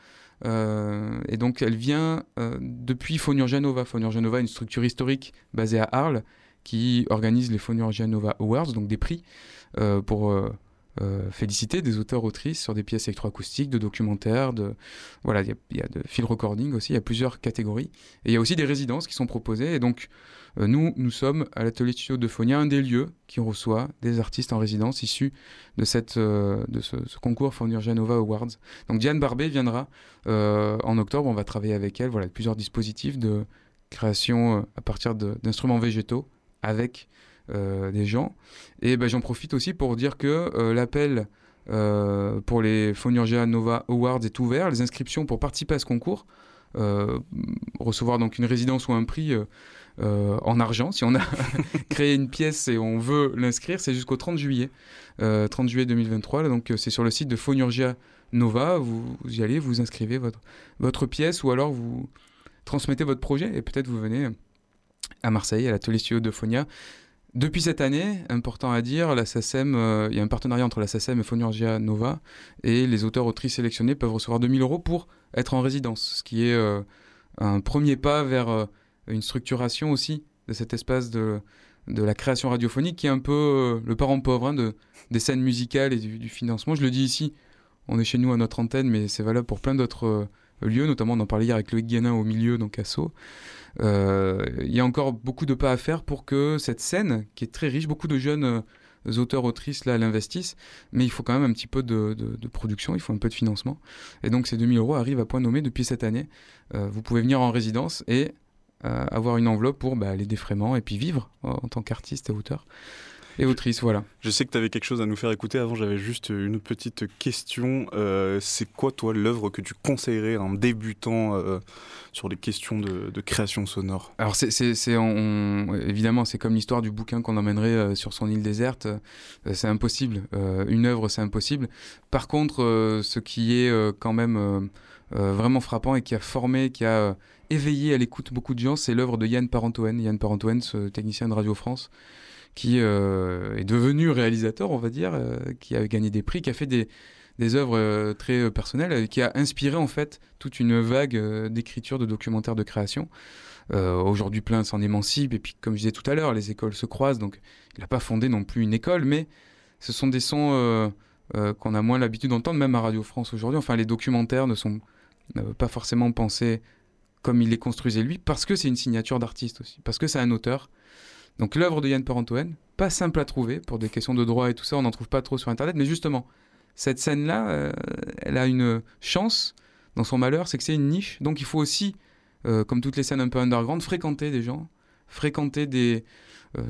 et donc elle vient depuis Fonurjanova. Fonurjanova est une structure historique basée à Arles qui organise les Fonurjanova Awards, donc des prix pour euh, féliciter des auteurs-autrices sur des pièces électroacoustiques, de documentaires, de voilà, il y, a de field recording aussi, il y a plusieurs catégories. Et il y a aussi des résidences qui sont proposées. Et donc, euh, nous, nous sommes à l'atelier studio de Phonia, un des lieux qui reçoit des artistes en résidence issus de, cette, euh, de ce, concours Fournir Genova Awards. Donc, Diane Barbet viendra en octobre. On va travailler avec elle. Voilà, plusieurs dispositifs de création à partir d'instruments végétaux avec des gens. Et ben, j'en profite aussi pour dire que euh, l'appel euh, pour les Phonurgia Nova Awards est ouvert. Les inscriptions pour participer à ce concours, recevoir donc une résidence ou un prix en argent, si on a créé une pièce et on veut l'inscrire, c'est jusqu'au 30 juillet, 30 juillet 2023. donc c'est sur le site de Phonurgia Nova. Vous, y allez, vous inscrivez votre, votre pièce ou alors vous transmettez votre projet et peut-être vous venez à Marseille, à l'atelier studio de Phonia. Depuis cette année, important à dire, la euh, il y a un partenariat entre la SACEM et Phonurgia Nova, et les auteurs-autrices sélectionnés peuvent recevoir 2000 euros pour être en résidence, ce qui est euh, un premier pas vers euh, une structuration aussi de cet espace de, la création radiophonique, qui est un peu le parent pauvre hein, de, des scènes musicales et du, financement. Je le dis ici, on est chez nous à notre antenne, mais c'est valable pour plein d'autres lieux, notamment on en parlait hier avec Loïc Guénin au milieu, donc à Sceaux. Euh, il y a encore beaucoup de pas à faire pour que cette scène, qui est très riche, beaucoup de jeunes euh, auteurs, autrices, là, l'investissent, mais il faut quand même un petit peu de, production, il faut un peu de financement. Et donc ces 2000 euros arrivent à point nommé depuis cette année. Euh, vous pouvez venir en résidence et avoir une enveloppe pour bah, les défraiements et puis vivre en tant qu'artiste et auteur et autrice, voilà. Je sais que tu avais quelque chose à nous faire écouter. Avant, j'avais juste une petite question. Euh, c'est quoi, toi, l'œuvre que tu conseillerais à un débutant euh, sur les questions de, création sonore? Alors, c'est, évidemment, c'est comme l'histoire du bouquin qu'on emmènerait euh, sur son île déserte. c'est impossible. une œuvre, c'est impossible. Par contre, ce qui est quand même vraiment frappant et qui a formé, qui a éveillé à l'écoute beaucoup de gens, c'est l'œuvre de Yann Parentoen. Yann Parentoen, ce technicien de Radio France qui est devenu réalisateur, on va dire, qui a gagné des prix, qui a fait des, œuvres très personnelles, qui a inspiré en fait toute une vague d'écriture de documentaires de création. Aujourd'hui, plein s'en émancipe, et puis comme je disais tout à l'heure, les écoles se croisent, donc il n'a pas fondé non plus une école, mais ce sont des sons euh, qu'on a moins l'habitude d'entendre, même à Radio France aujourd'hui. Enfin, les documentaires ne sont pas forcément pensés comme il les construisait lui, parce que c'est une signature d'artiste aussi, parce que c'est un auteur. Donc l'œuvre de Yann Perantoen, pas simple à trouver pour des questions de droit et tout ça, on n'en trouve pas trop sur Internet, mais justement, cette scène-là, euh, elle a une chance dans son malheur, c'est que c'est une niche, donc il faut aussi, euh, comme toutes les scènes un peu underground, fréquenter des gens, fréquenter des,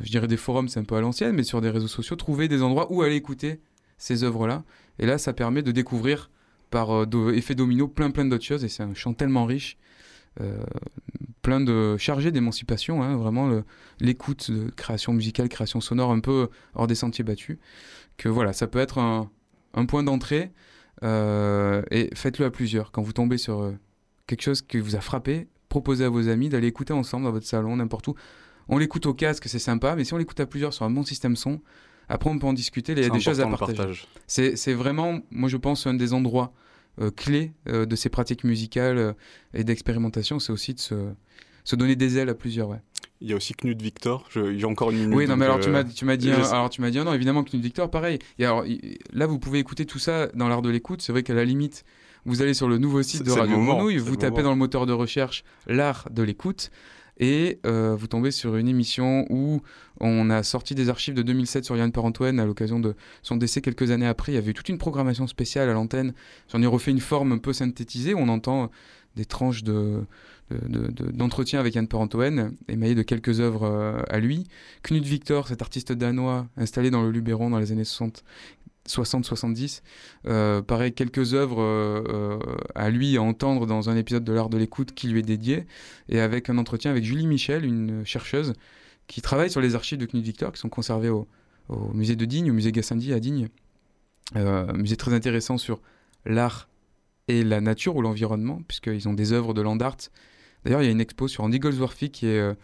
je dirais des forums, c'est un peu à l'ancienne, mais sur des réseaux sociaux, trouver des endroits où aller écouter ces œuvres-là. Et là, ça permet de découvrir par euh, effet domino plein plein d'autres choses. Et c'est un chant tellement riche, euh, plein de chargé d'émancipation, hein, vraiment l'écoute de création musicale, création sonore un peu hors des sentiers battus. Que voilà, ça peut être un, point d'entrée. Euh, et faites-le à plusieurs. Quand vous tombez sur quelque chose qui vous a frappé, proposez à vos amis d'aller écouter ensemble dans votre salon, n'importe où. On l'écoute au casque, c'est sympa, mais si on l'écoute à plusieurs sur un bon système son, après, on peut en discuter. Il y a des choses à partager. C'est vraiment, moi, je pense, un des endroits euh, clés euh, de ces pratiques musicales euh, et d'expérimentation. C'est aussi de se, donner des ailes à plusieurs. Ouais. Il y a aussi Knut Victor. J'ai encore une minute. Oui, non, mais alors tu m'as dit, alors tu m'as dit non, évidemment Knut Victor, pareil. Et alors là, vous pouvez écouter tout ça dans l'art de l'écoute. C'est vrai qu'à la limite, vous allez sur le nouveau site de Radio Grenouille, vous tapez dans le moteur de recherche l'art de l'écoute et euh, vous tombez sur une émission où on a sorti des archives de 2007 sur Yann Parantoine à l'occasion de son décès quelques années après. Il y avait toute une programmation spéciale à l'antenne. J'en ai refait une forme un peu synthétisée où on entend des tranches de, d'entretien avec Yann Parantoen, émaillé de quelques œuvres euh, à lui. Knut Victor, cet artiste danois installé dans le Luberon dans les années 60, 60-70. Euh, pareil, quelques œuvres euh, euh, à lui à entendre dans un épisode de l'art de l'écoute qui lui est dédié, et avec un entretien avec Julie Michel, une chercheuse qui travaille sur les archives de Knut Victor, qui sont conservées au, musée de Digne, au musée Gassendi à Digne. un musée très intéressant sur l'art et la nature ou l'environnement, puisqu'ils ont des œuvres de land art. D'ailleurs, il y a une expo sur Andy Goldsworthy qui est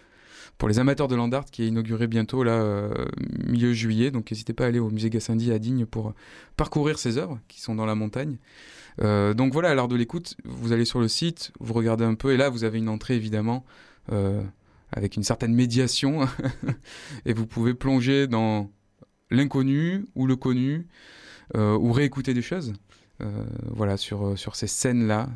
pour les amateurs de land art qui est inauguré bientôt là euh, milieu juillet. Donc n'hésitez pas à aller au musée Gassendi à Digne pour parcourir ces œuvres qui sont dans la montagne. Euh, donc voilà, à l'art de l'écoute, vous allez sur le site, vous regardez un peu et là vous avez une entrée évidemment euh, avec une certaine médiation et vous pouvez plonger dans l'inconnu ou le connu ou réécouter des choses. Euh, voilà, sur, euh, sur ces scènes-là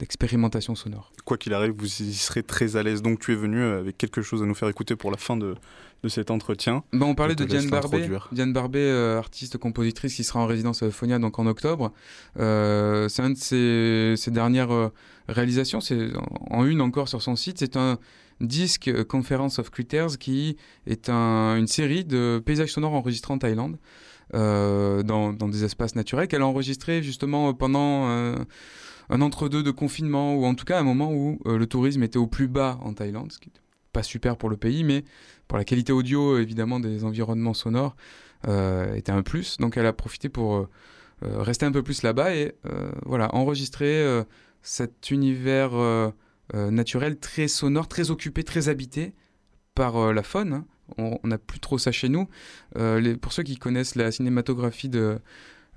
d'expérimentation sonore. Quoi qu'il arrive, vous y serez très à l'aise. Donc tu es venu euh, avec quelque chose à nous faire écouter pour la fin de, de cet entretien. Ben, on parlait de Diane Barbet, Diane Barbet, artiste compositrice qui sera en résidence à Euphonia donc en octobre. c'est un de ses, ses dernières réalisations, c'est en une encore sur son site. C'est un disque Conference of Critters qui est un, une série de paysages sonores enregistrés en Thaïlande. Euh, dans, des espaces naturels qu'elle a enregistré justement pendant euh, un entre-deux de confinement, ou en tout cas un moment où euh, le tourisme était au plus bas en Thaïlande, ce qui n'est pas super pour le pays, mais pour la qualité audio évidemment des environnements sonores, était un plus. Donc elle a profité pour rester un peu plus là-bas et voilà, enregistrer cet univers naturel très sonore, très occupé, très habité par la faune. Hein on n'a plus trop ça chez nous. Euh, pour ceux qui connaissent la cinématographie de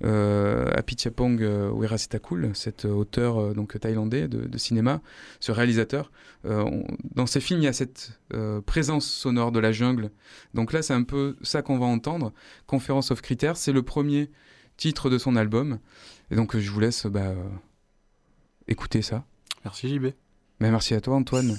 euh, Apichatpong euh, Werasetakul, cet auteur euh, donc thaïlandais de, cinéma, ce réalisateur, dans ses films il y a cette présence sonore de la jungle. Donc là c'est un peu ça qu'on va entendre. Conference of Critters, c'est le premier titre de son album. Et donc je vous laisse bah, écouter ça. Merci JB. Mais merci à toi Antoine.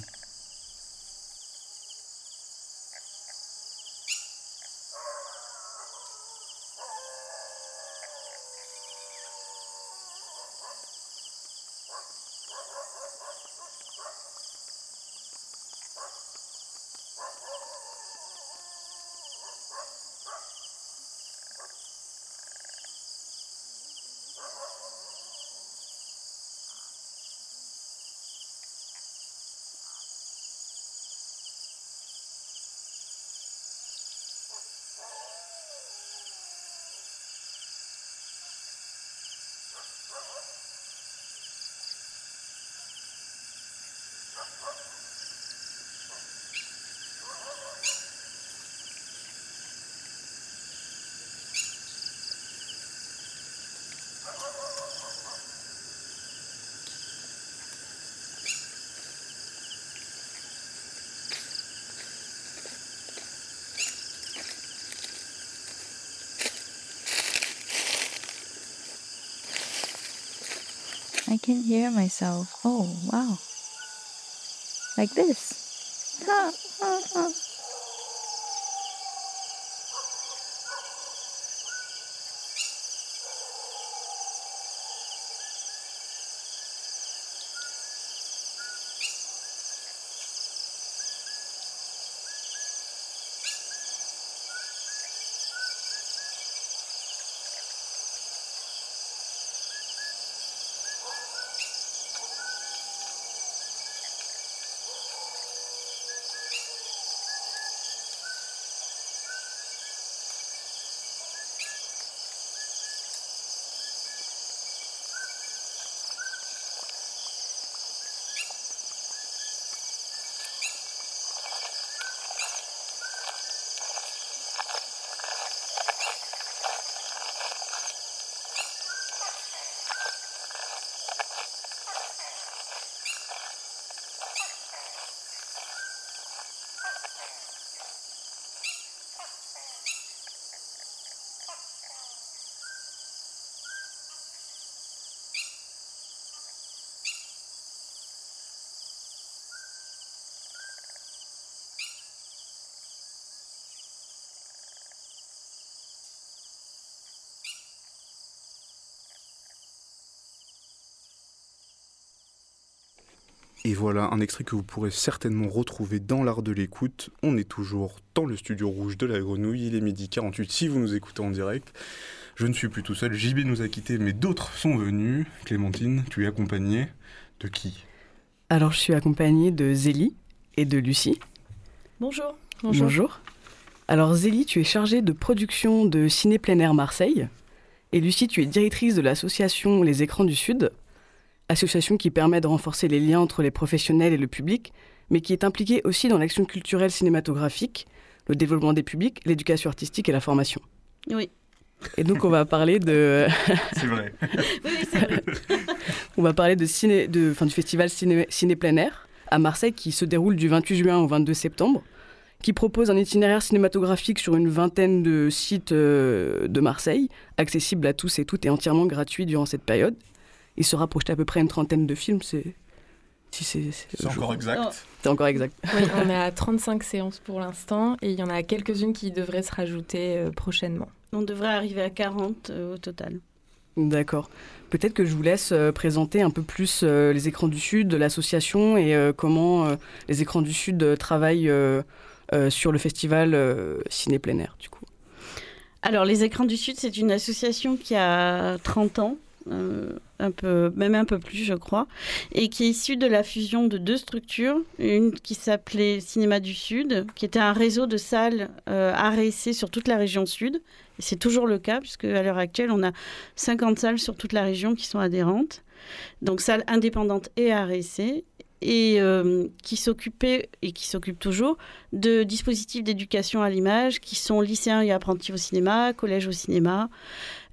Can hear myself. Oh, wow. Like this. Et voilà un extrait que vous pourrez certainement retrouver dans l'art de l'écoute. On est toujours dans le studio rouge de la grenouille, il est midi 48 si vous nous écoutez en direct. Je ne suis plus tout seul, JB nous a quittés, mais d'autres sont venus. Clémentine, tu es accompagnée de qui? Alors je suis accompagnée de Zélie et de Lucie. Bonjour. Bonjour. Alors Zélie, tu es chargée de production de Ciné Plein Air Marseille. Et Lucie, tu es directrice de l'association Les Écrans du Sud, association qui permet de renforcer les liens entre les professionnels et le public, mais qui est impliquée aussi dans l'action culturelle cinématographique, le développement des publics, l'éducation artistique et la formation. Oui. Et donc on va parler de... c'est vrai. oui, c'est vrai. on va parler de ciné, de, fin, du festival ciné, ciné plein air à Marseille qui se déroule du 28 juin au 22 septembre, qui propose un itinéraire cinématographique sur une vingtaine de sites euh, de Marseille, accessible à tous et toutes et entièrement gratuit durant cette période il sera projeté à peu près une trentaine de films. C'est si c'est encore exact. Oh. C'est encore exact. Oui, on est à 35 séances pour l'instant et il y en a quelques-unes qui devraient se rajouter euh, prochainement. On devrait arriver à 40 euh, au total. D'accord. Peut-être que je vous laisse euh, présenter un peu plus les écrans du Sud, l'association et comment les écrans du Sud travaillent sur le festival Ciné plein air, du coup. Alors, les écrans du Sud, c'est une association qui a 30 ans euh, un peu, même un peu plus, je crois, et qui est issu de la fusion de deux structures. Une qui s'appelait Cinéma du Sud, qui était un réseau de salles euh, sur toute la région sud. Et c'est toujours le cas, puisque à l'heure actuelle, on a 50 salles sur toute la région qui sont adhérentes. Donc salles indépendantes et RSC et euh, qui s'occupait et qui s'occupe toujours de dispositifs d'éducation à l'image qui sont lycéens et apprentis au cinéma, collège au cinéma,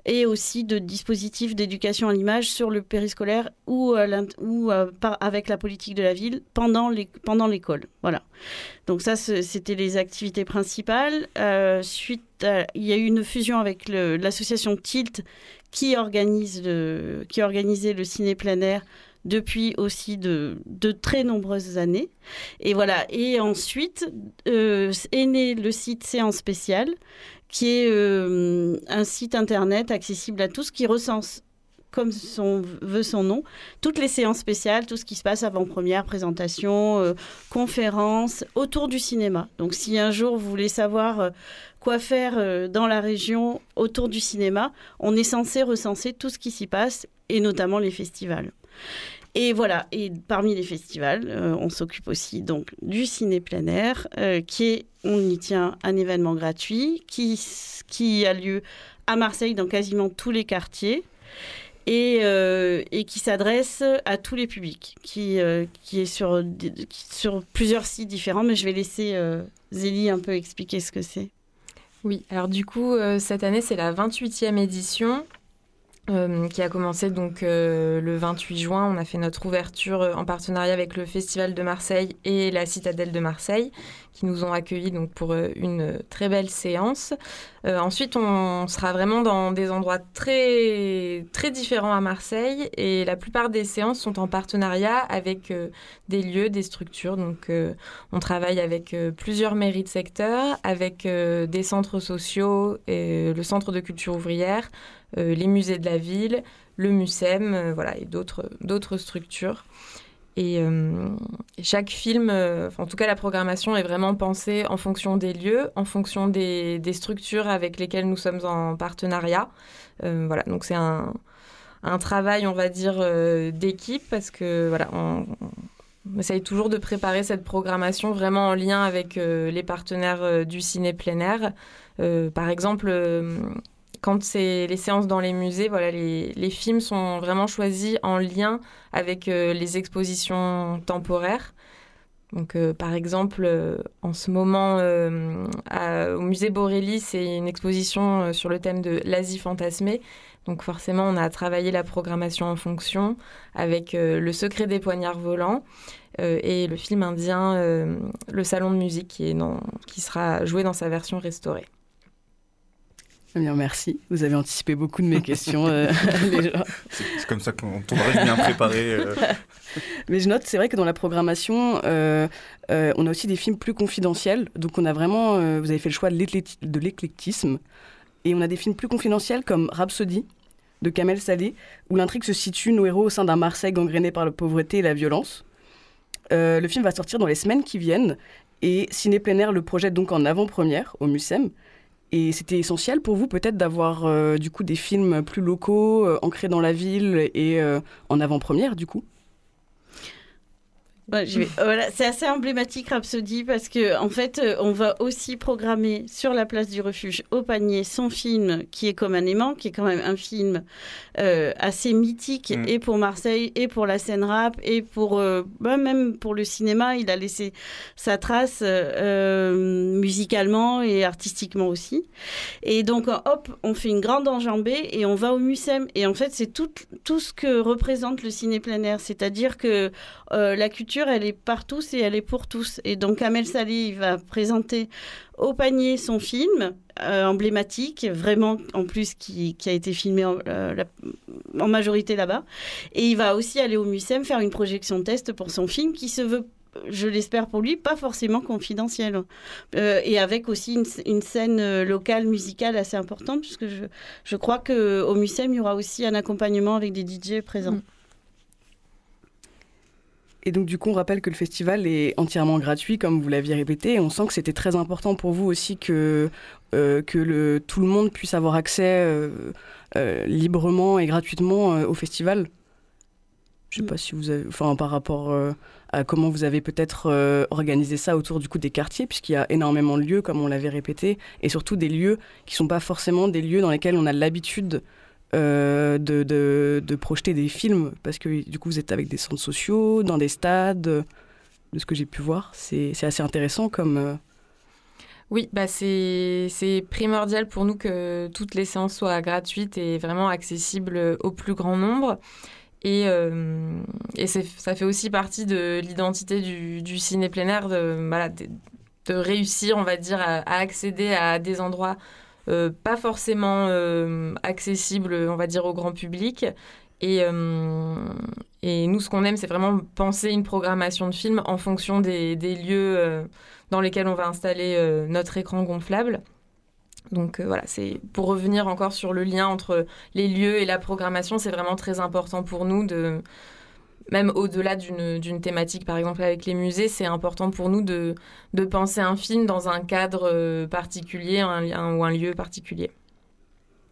et aussi de dispositifs d'éducation à l'image sur le périscolaire ou, ou euh, avec la politique de la ville pendant l'école. Voilà. Donc ça, c'était les activités principales. Euh, suite, il y a eu une fusion avec l'association Tilt qui organise le, qui organisait le ciné plein air depuis aussi de, de, très nombreuses années. Et voilà. Et ensuite euh, est né le site Séance spéciale, qui est euh, un site internet accessible à tous qui recense comme son, veut son nom, toutes les séances spéciales, tout ce qui se passe avant première, présentation, euh, conférence, autour du cinéma. Donc si un jour vous voulez savoir euh, quoi faire dans la région autour du cinéma, on est censé recenser tout ce qui s'y passe, et notamment les festivals. Et voilà, et parmi les festivals, euh, on s'occupe aussi donc du ciné plein air, euh, qui est, on y tient un événement gratuit qui, qui a lieu à Marseille dans quasiment tous les quartiers. Et, euh, et, qui s'adresse à tous les publics, qui, qui est sur, sur plusieurs sites différents, mais je vais laisser Zélie un peu expliquer ce que c'est. Oui, alors du coup, cette année, c'est la 28e édition Euh, qui a commencé donc euh, le 28 juin. On a fait notre ouverture euh, en partenariat avec le Festival de Marseille et la Citadelle de Marseille, qui nous ont accueillis donc pour une très belle séance. ensuite, on sera vraiment dans des endroits très très différents à Marseille et la plupart des séances sont en partenariat avec des lieux, des structures. Donc, on travaille avec plusieurs mairies de secteur, avec des centres sociaux et le Centre de culture ouvrière. Euh, les musées de la ville, le MUSEM, euh, voilà, et d'autres structures. Et, euh, chaque film, en tout cas la programmation est vraiment pensée en fonction des lieux, en fonction des, structures avec lesquelles nous sommes en partenariat. voilà, donc c'est un, travail, on va dire, d'équipe parce que voilà, on, essaye toujours de préparer cette programmation vraiment en lien avec les partenaires du ciné plein air. par exemple, quand c'est les séances dans les musées, voilà, les, les, films sont vraiment choisis en lien avec euh, les expositions temporaires. Donc, euh, par exemple, euh, en ce moment, au musée Borelli, c'est une exposition sur le thème de l'Asie fantasmée. Donc, forcément, on a travaillé la programmation en fonction avec Le secret des poignards volants et le film indien Le salon de musique qui, est qui sera joué dans sa version restaurée. Eh bien, merci. Vous avez anticipé beaucoup de mes questions. Euh, c'est comme ça qu'on devrait bien préparer. Euh. Mais je note, c'est vrai que dans la programmation, euh, on a aussi des films plus confidentiels. Donc, on a vraiment, vous avez fait le choix de l'éclectisme. Et on a des films plus confidentiels comme Rhapsody de Kamel Salé, où l'intrigue se situe, nos héros, au sein d'un Marseille gangréné par la pauvreté et la violence. le film va sortir dans les semaines qui viennent. Et Ciné Plein le projette donc en avant-première au MUSEM. Et c'était essentiel pour vous peut-être d'avoir euh, du coup des films plus locaux, euh, ancrés dans la ville et euh, en avant-première du coup? Voilà, c'est assez emblématique Rhapsody parce que en fait, euh, on va aussi programmer sur la place du refuge au panier son film qui est comme un aimant, qui est quand même un film euh, assez mythique mm. et pour Marseille et pour la scène rap et pour euh, bah, même pour le cinéma, il a laissé sa trace musicalement et artistiquement aussi. Et donc hop, on fait une grande enjambée et on va au Mucem et en fait c'est tout tout ce que représente le ciné plein air, c'est-à-dire que la culture elle est par tous et elle est pour tous. Et donc, Amel Sali va présenter au panier son film euh, emblématique, vraiment en plus qui, a été filmé en, euh, majorité là-bas. Et il va aussi aller au MUSEM faire une projection test pour son film qui se veut je l'espère pour lui, pas forcément confidentiel. Euh, et avec aussi une, scène locale musicale assez importante, puisque je, je crois qu'au MUSEM, il y aura aussi un accompagnement avec des DJ présents. Mm. Et donc, du coup, on rappelle que le festival est entièrement gratuit, comme vous l'aviez répété. Et on sent que c'était très important pour vous aussi que, euh, que le, tout le monde puisse avoir accès euh, euh, librement et gratuitement au festival. Je ne sais mm. pas si vous avez. Enfin, par rapport à comment vous avez peut-être organisé ça autour du coup des quartiers, puisqu'il y a énormément de lieux, comme on l'avait répété, et surtout des lieux qui ne sont pas forcément des lieux dans lesquels on a l'habitude euh, de, de, projeter des films, parce que du coup vous êtes avec des centres sociaux, dans des stades, de ce que j'ai pu voir. C'est assez intéressant comme... Euh, oui, bah c'est primordial pour nous que toutes les séances soient gratuites et vraiment accessibles au plus grand nombre. Et, euh, et ça fait aussi partie de l'identité du, du, ciné plein de, voilà, de, réussir, on va dire, à accéder à des endroits euh, pas forcément euh, accessible, on va dire, au grand public. Et, euh, et nous, ce qu'on aime, c'est vraiment penser une programmation de film en fonction des, des lieux dans lesquels on va installer notre écran gonflable. Donc voilà, c'est pour revenir encore sur le lien entre les lieux et la programmation, c'est vraiment très important pour nous de, même au-delà d'une thématique, par exemple avec les musées, c'est important pour nous de, de, penser un film dans un cadre euh, particulier un, ou un lieu particulier.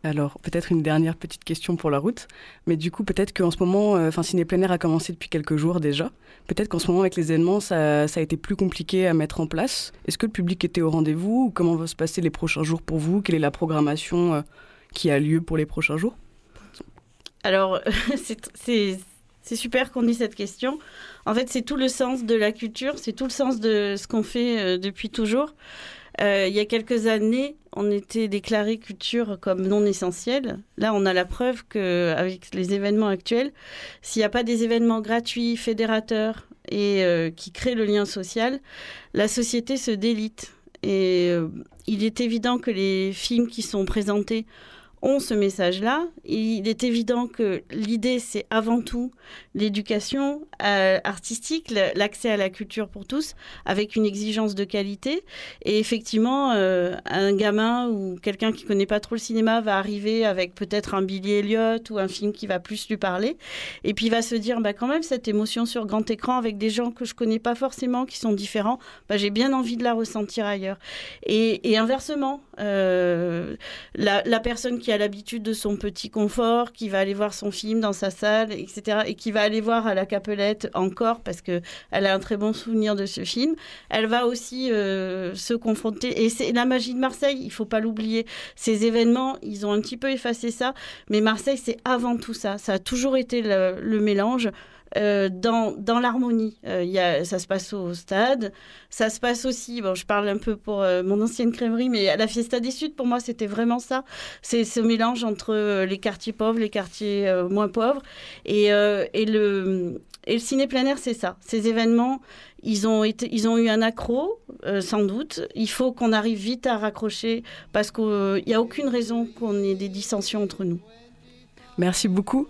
Alors, peut-être une dernière petite question pour la route, mais du coup, peut-être qu'en ce moment, euh, enfin, Ciné Plein Air a commencé depuis quelques jours déjà. Peut-être qu'en ce moment, avec les événements, ça, ça, a été plus compliqué à mettre en place. Est-ce que le public était au rendez-vous ou comment vont se passer les prochains jours pour vous? Quelle est la programmation euh, qui a lieu pour les prochains jours? Alors, c'est c'est super qu'on ait cette question. En fait, c'est tout le sens de la culture, c'est tout le sens de ce qu'on fait euh, depuis toujours. Euh, il y a quelques années, on était déclaré culture comme non essentielle. Là, on a la preuve qu'avec les événements actuels, s'il n'y a pas des événements gratuits, fédérateurs et euh, qui créent le lien social, la société se délite. Et il est évident que les films qui sont présentés ont ce message-là. Il est évident que l'idée, c'est avant tout l'éducation euh, artistique, l'accès à la culture pour tous, avec une exigence de qualité. Et effectivement, euh, un gamin ou quelqu'un qui connaît pas trop le cinéma va arriver avec peut-être un Billy Elliot ou un film qui va plus lui parler. Et puis il va se dire, bah, quand même, cette émotion sur grand écran avec des gens que je connais pas forcément, qui sont différents, bah, j'ai bien envie de la ressentir ailleurs. Et, inversement, euh, la, la personne qui a l'habitude de son petit confort, qui va aller voir son film dans sa salle, etc., et qui va aller voir à la Capelette encore parce que elle a un très bon souvenir de ce film. Elle va aussi euh, se confronter, et c'est la magie de Marseille, il faut pas l'oublier. Ces événements, ils ont un petit peu effacé ça, mais Marseille, c'est avant tout ça. Ça a toujours été le mélange euh, dans, dans l'harmonie. Euh, ça se passe au stade, ça se passe aussi, bon, je parle un peu pour euh, mon ancienne crèmerie, mais à la Fiesta des Suds, pour moi, c'était vraiment ça. C'est ce mélange entre les quartiers pauvres, les quartiers moins pauvres. Et, et, le, et le ciné plein air, c'est ça. Ces événements, ils ont, été, ils ont eu un accro, sans doute. Il faut qu'on arrive vite à raccrocher parce qu'il n'y a aucune raison qu'on ait des dissensions entre nous. Merci beaucoup.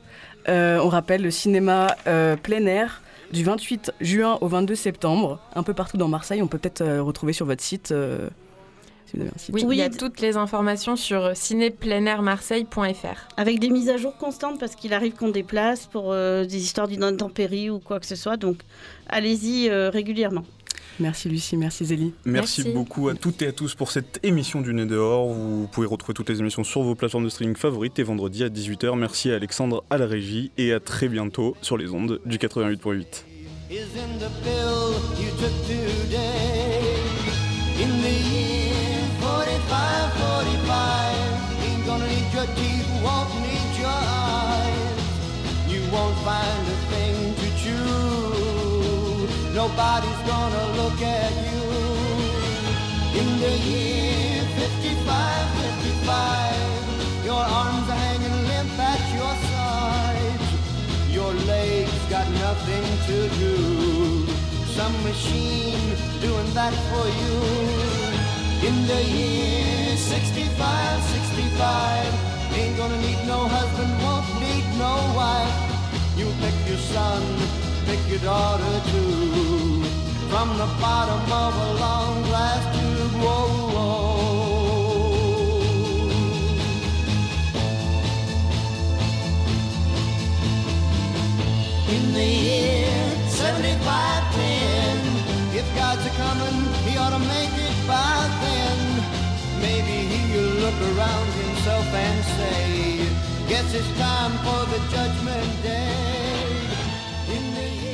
Euh, on rappelle le cinéma euh, plein air du 28 juin au 22 septembre, un peu partout dans Marseille. On peut peut-être euh, retrouver sur votre site. Si vous avez un site. Oui, il y a toutes les informations sur cinépleinairmarseille.fr. Avec des mises à jour constantes parce qu'il arrive qu'on déplace pour des histoires d'une intempérie ou quoi que ce soit. Donc allez-y régulièrement. Merci Lucie, merci Zélie. Merci, beaucoup à toutes et à tous pour cette émission du Nez dehors. Vous pouvez retrouver toutes les émissions sur vos plateformes de streaming favorites et vendredi à 18h. Merci à Alexandre à la régie et à très bientôt sur les ondes du 88.8. nobody's gonna look at you. In the year 55, 55, your arms are hanging limp at your sides. Your legs got nothing to do. Some machine doing that for you. In the year 65, 65, ain't gonna need no husband, won't need no wife. You pick your son pick your daughter too from the bottom of a long glass tube. Whoa, whoa. In the year 7510, if God's a coming, he ought to make it by then. Maybe he'll look around himself and say, Guess it's time for the judgment day in the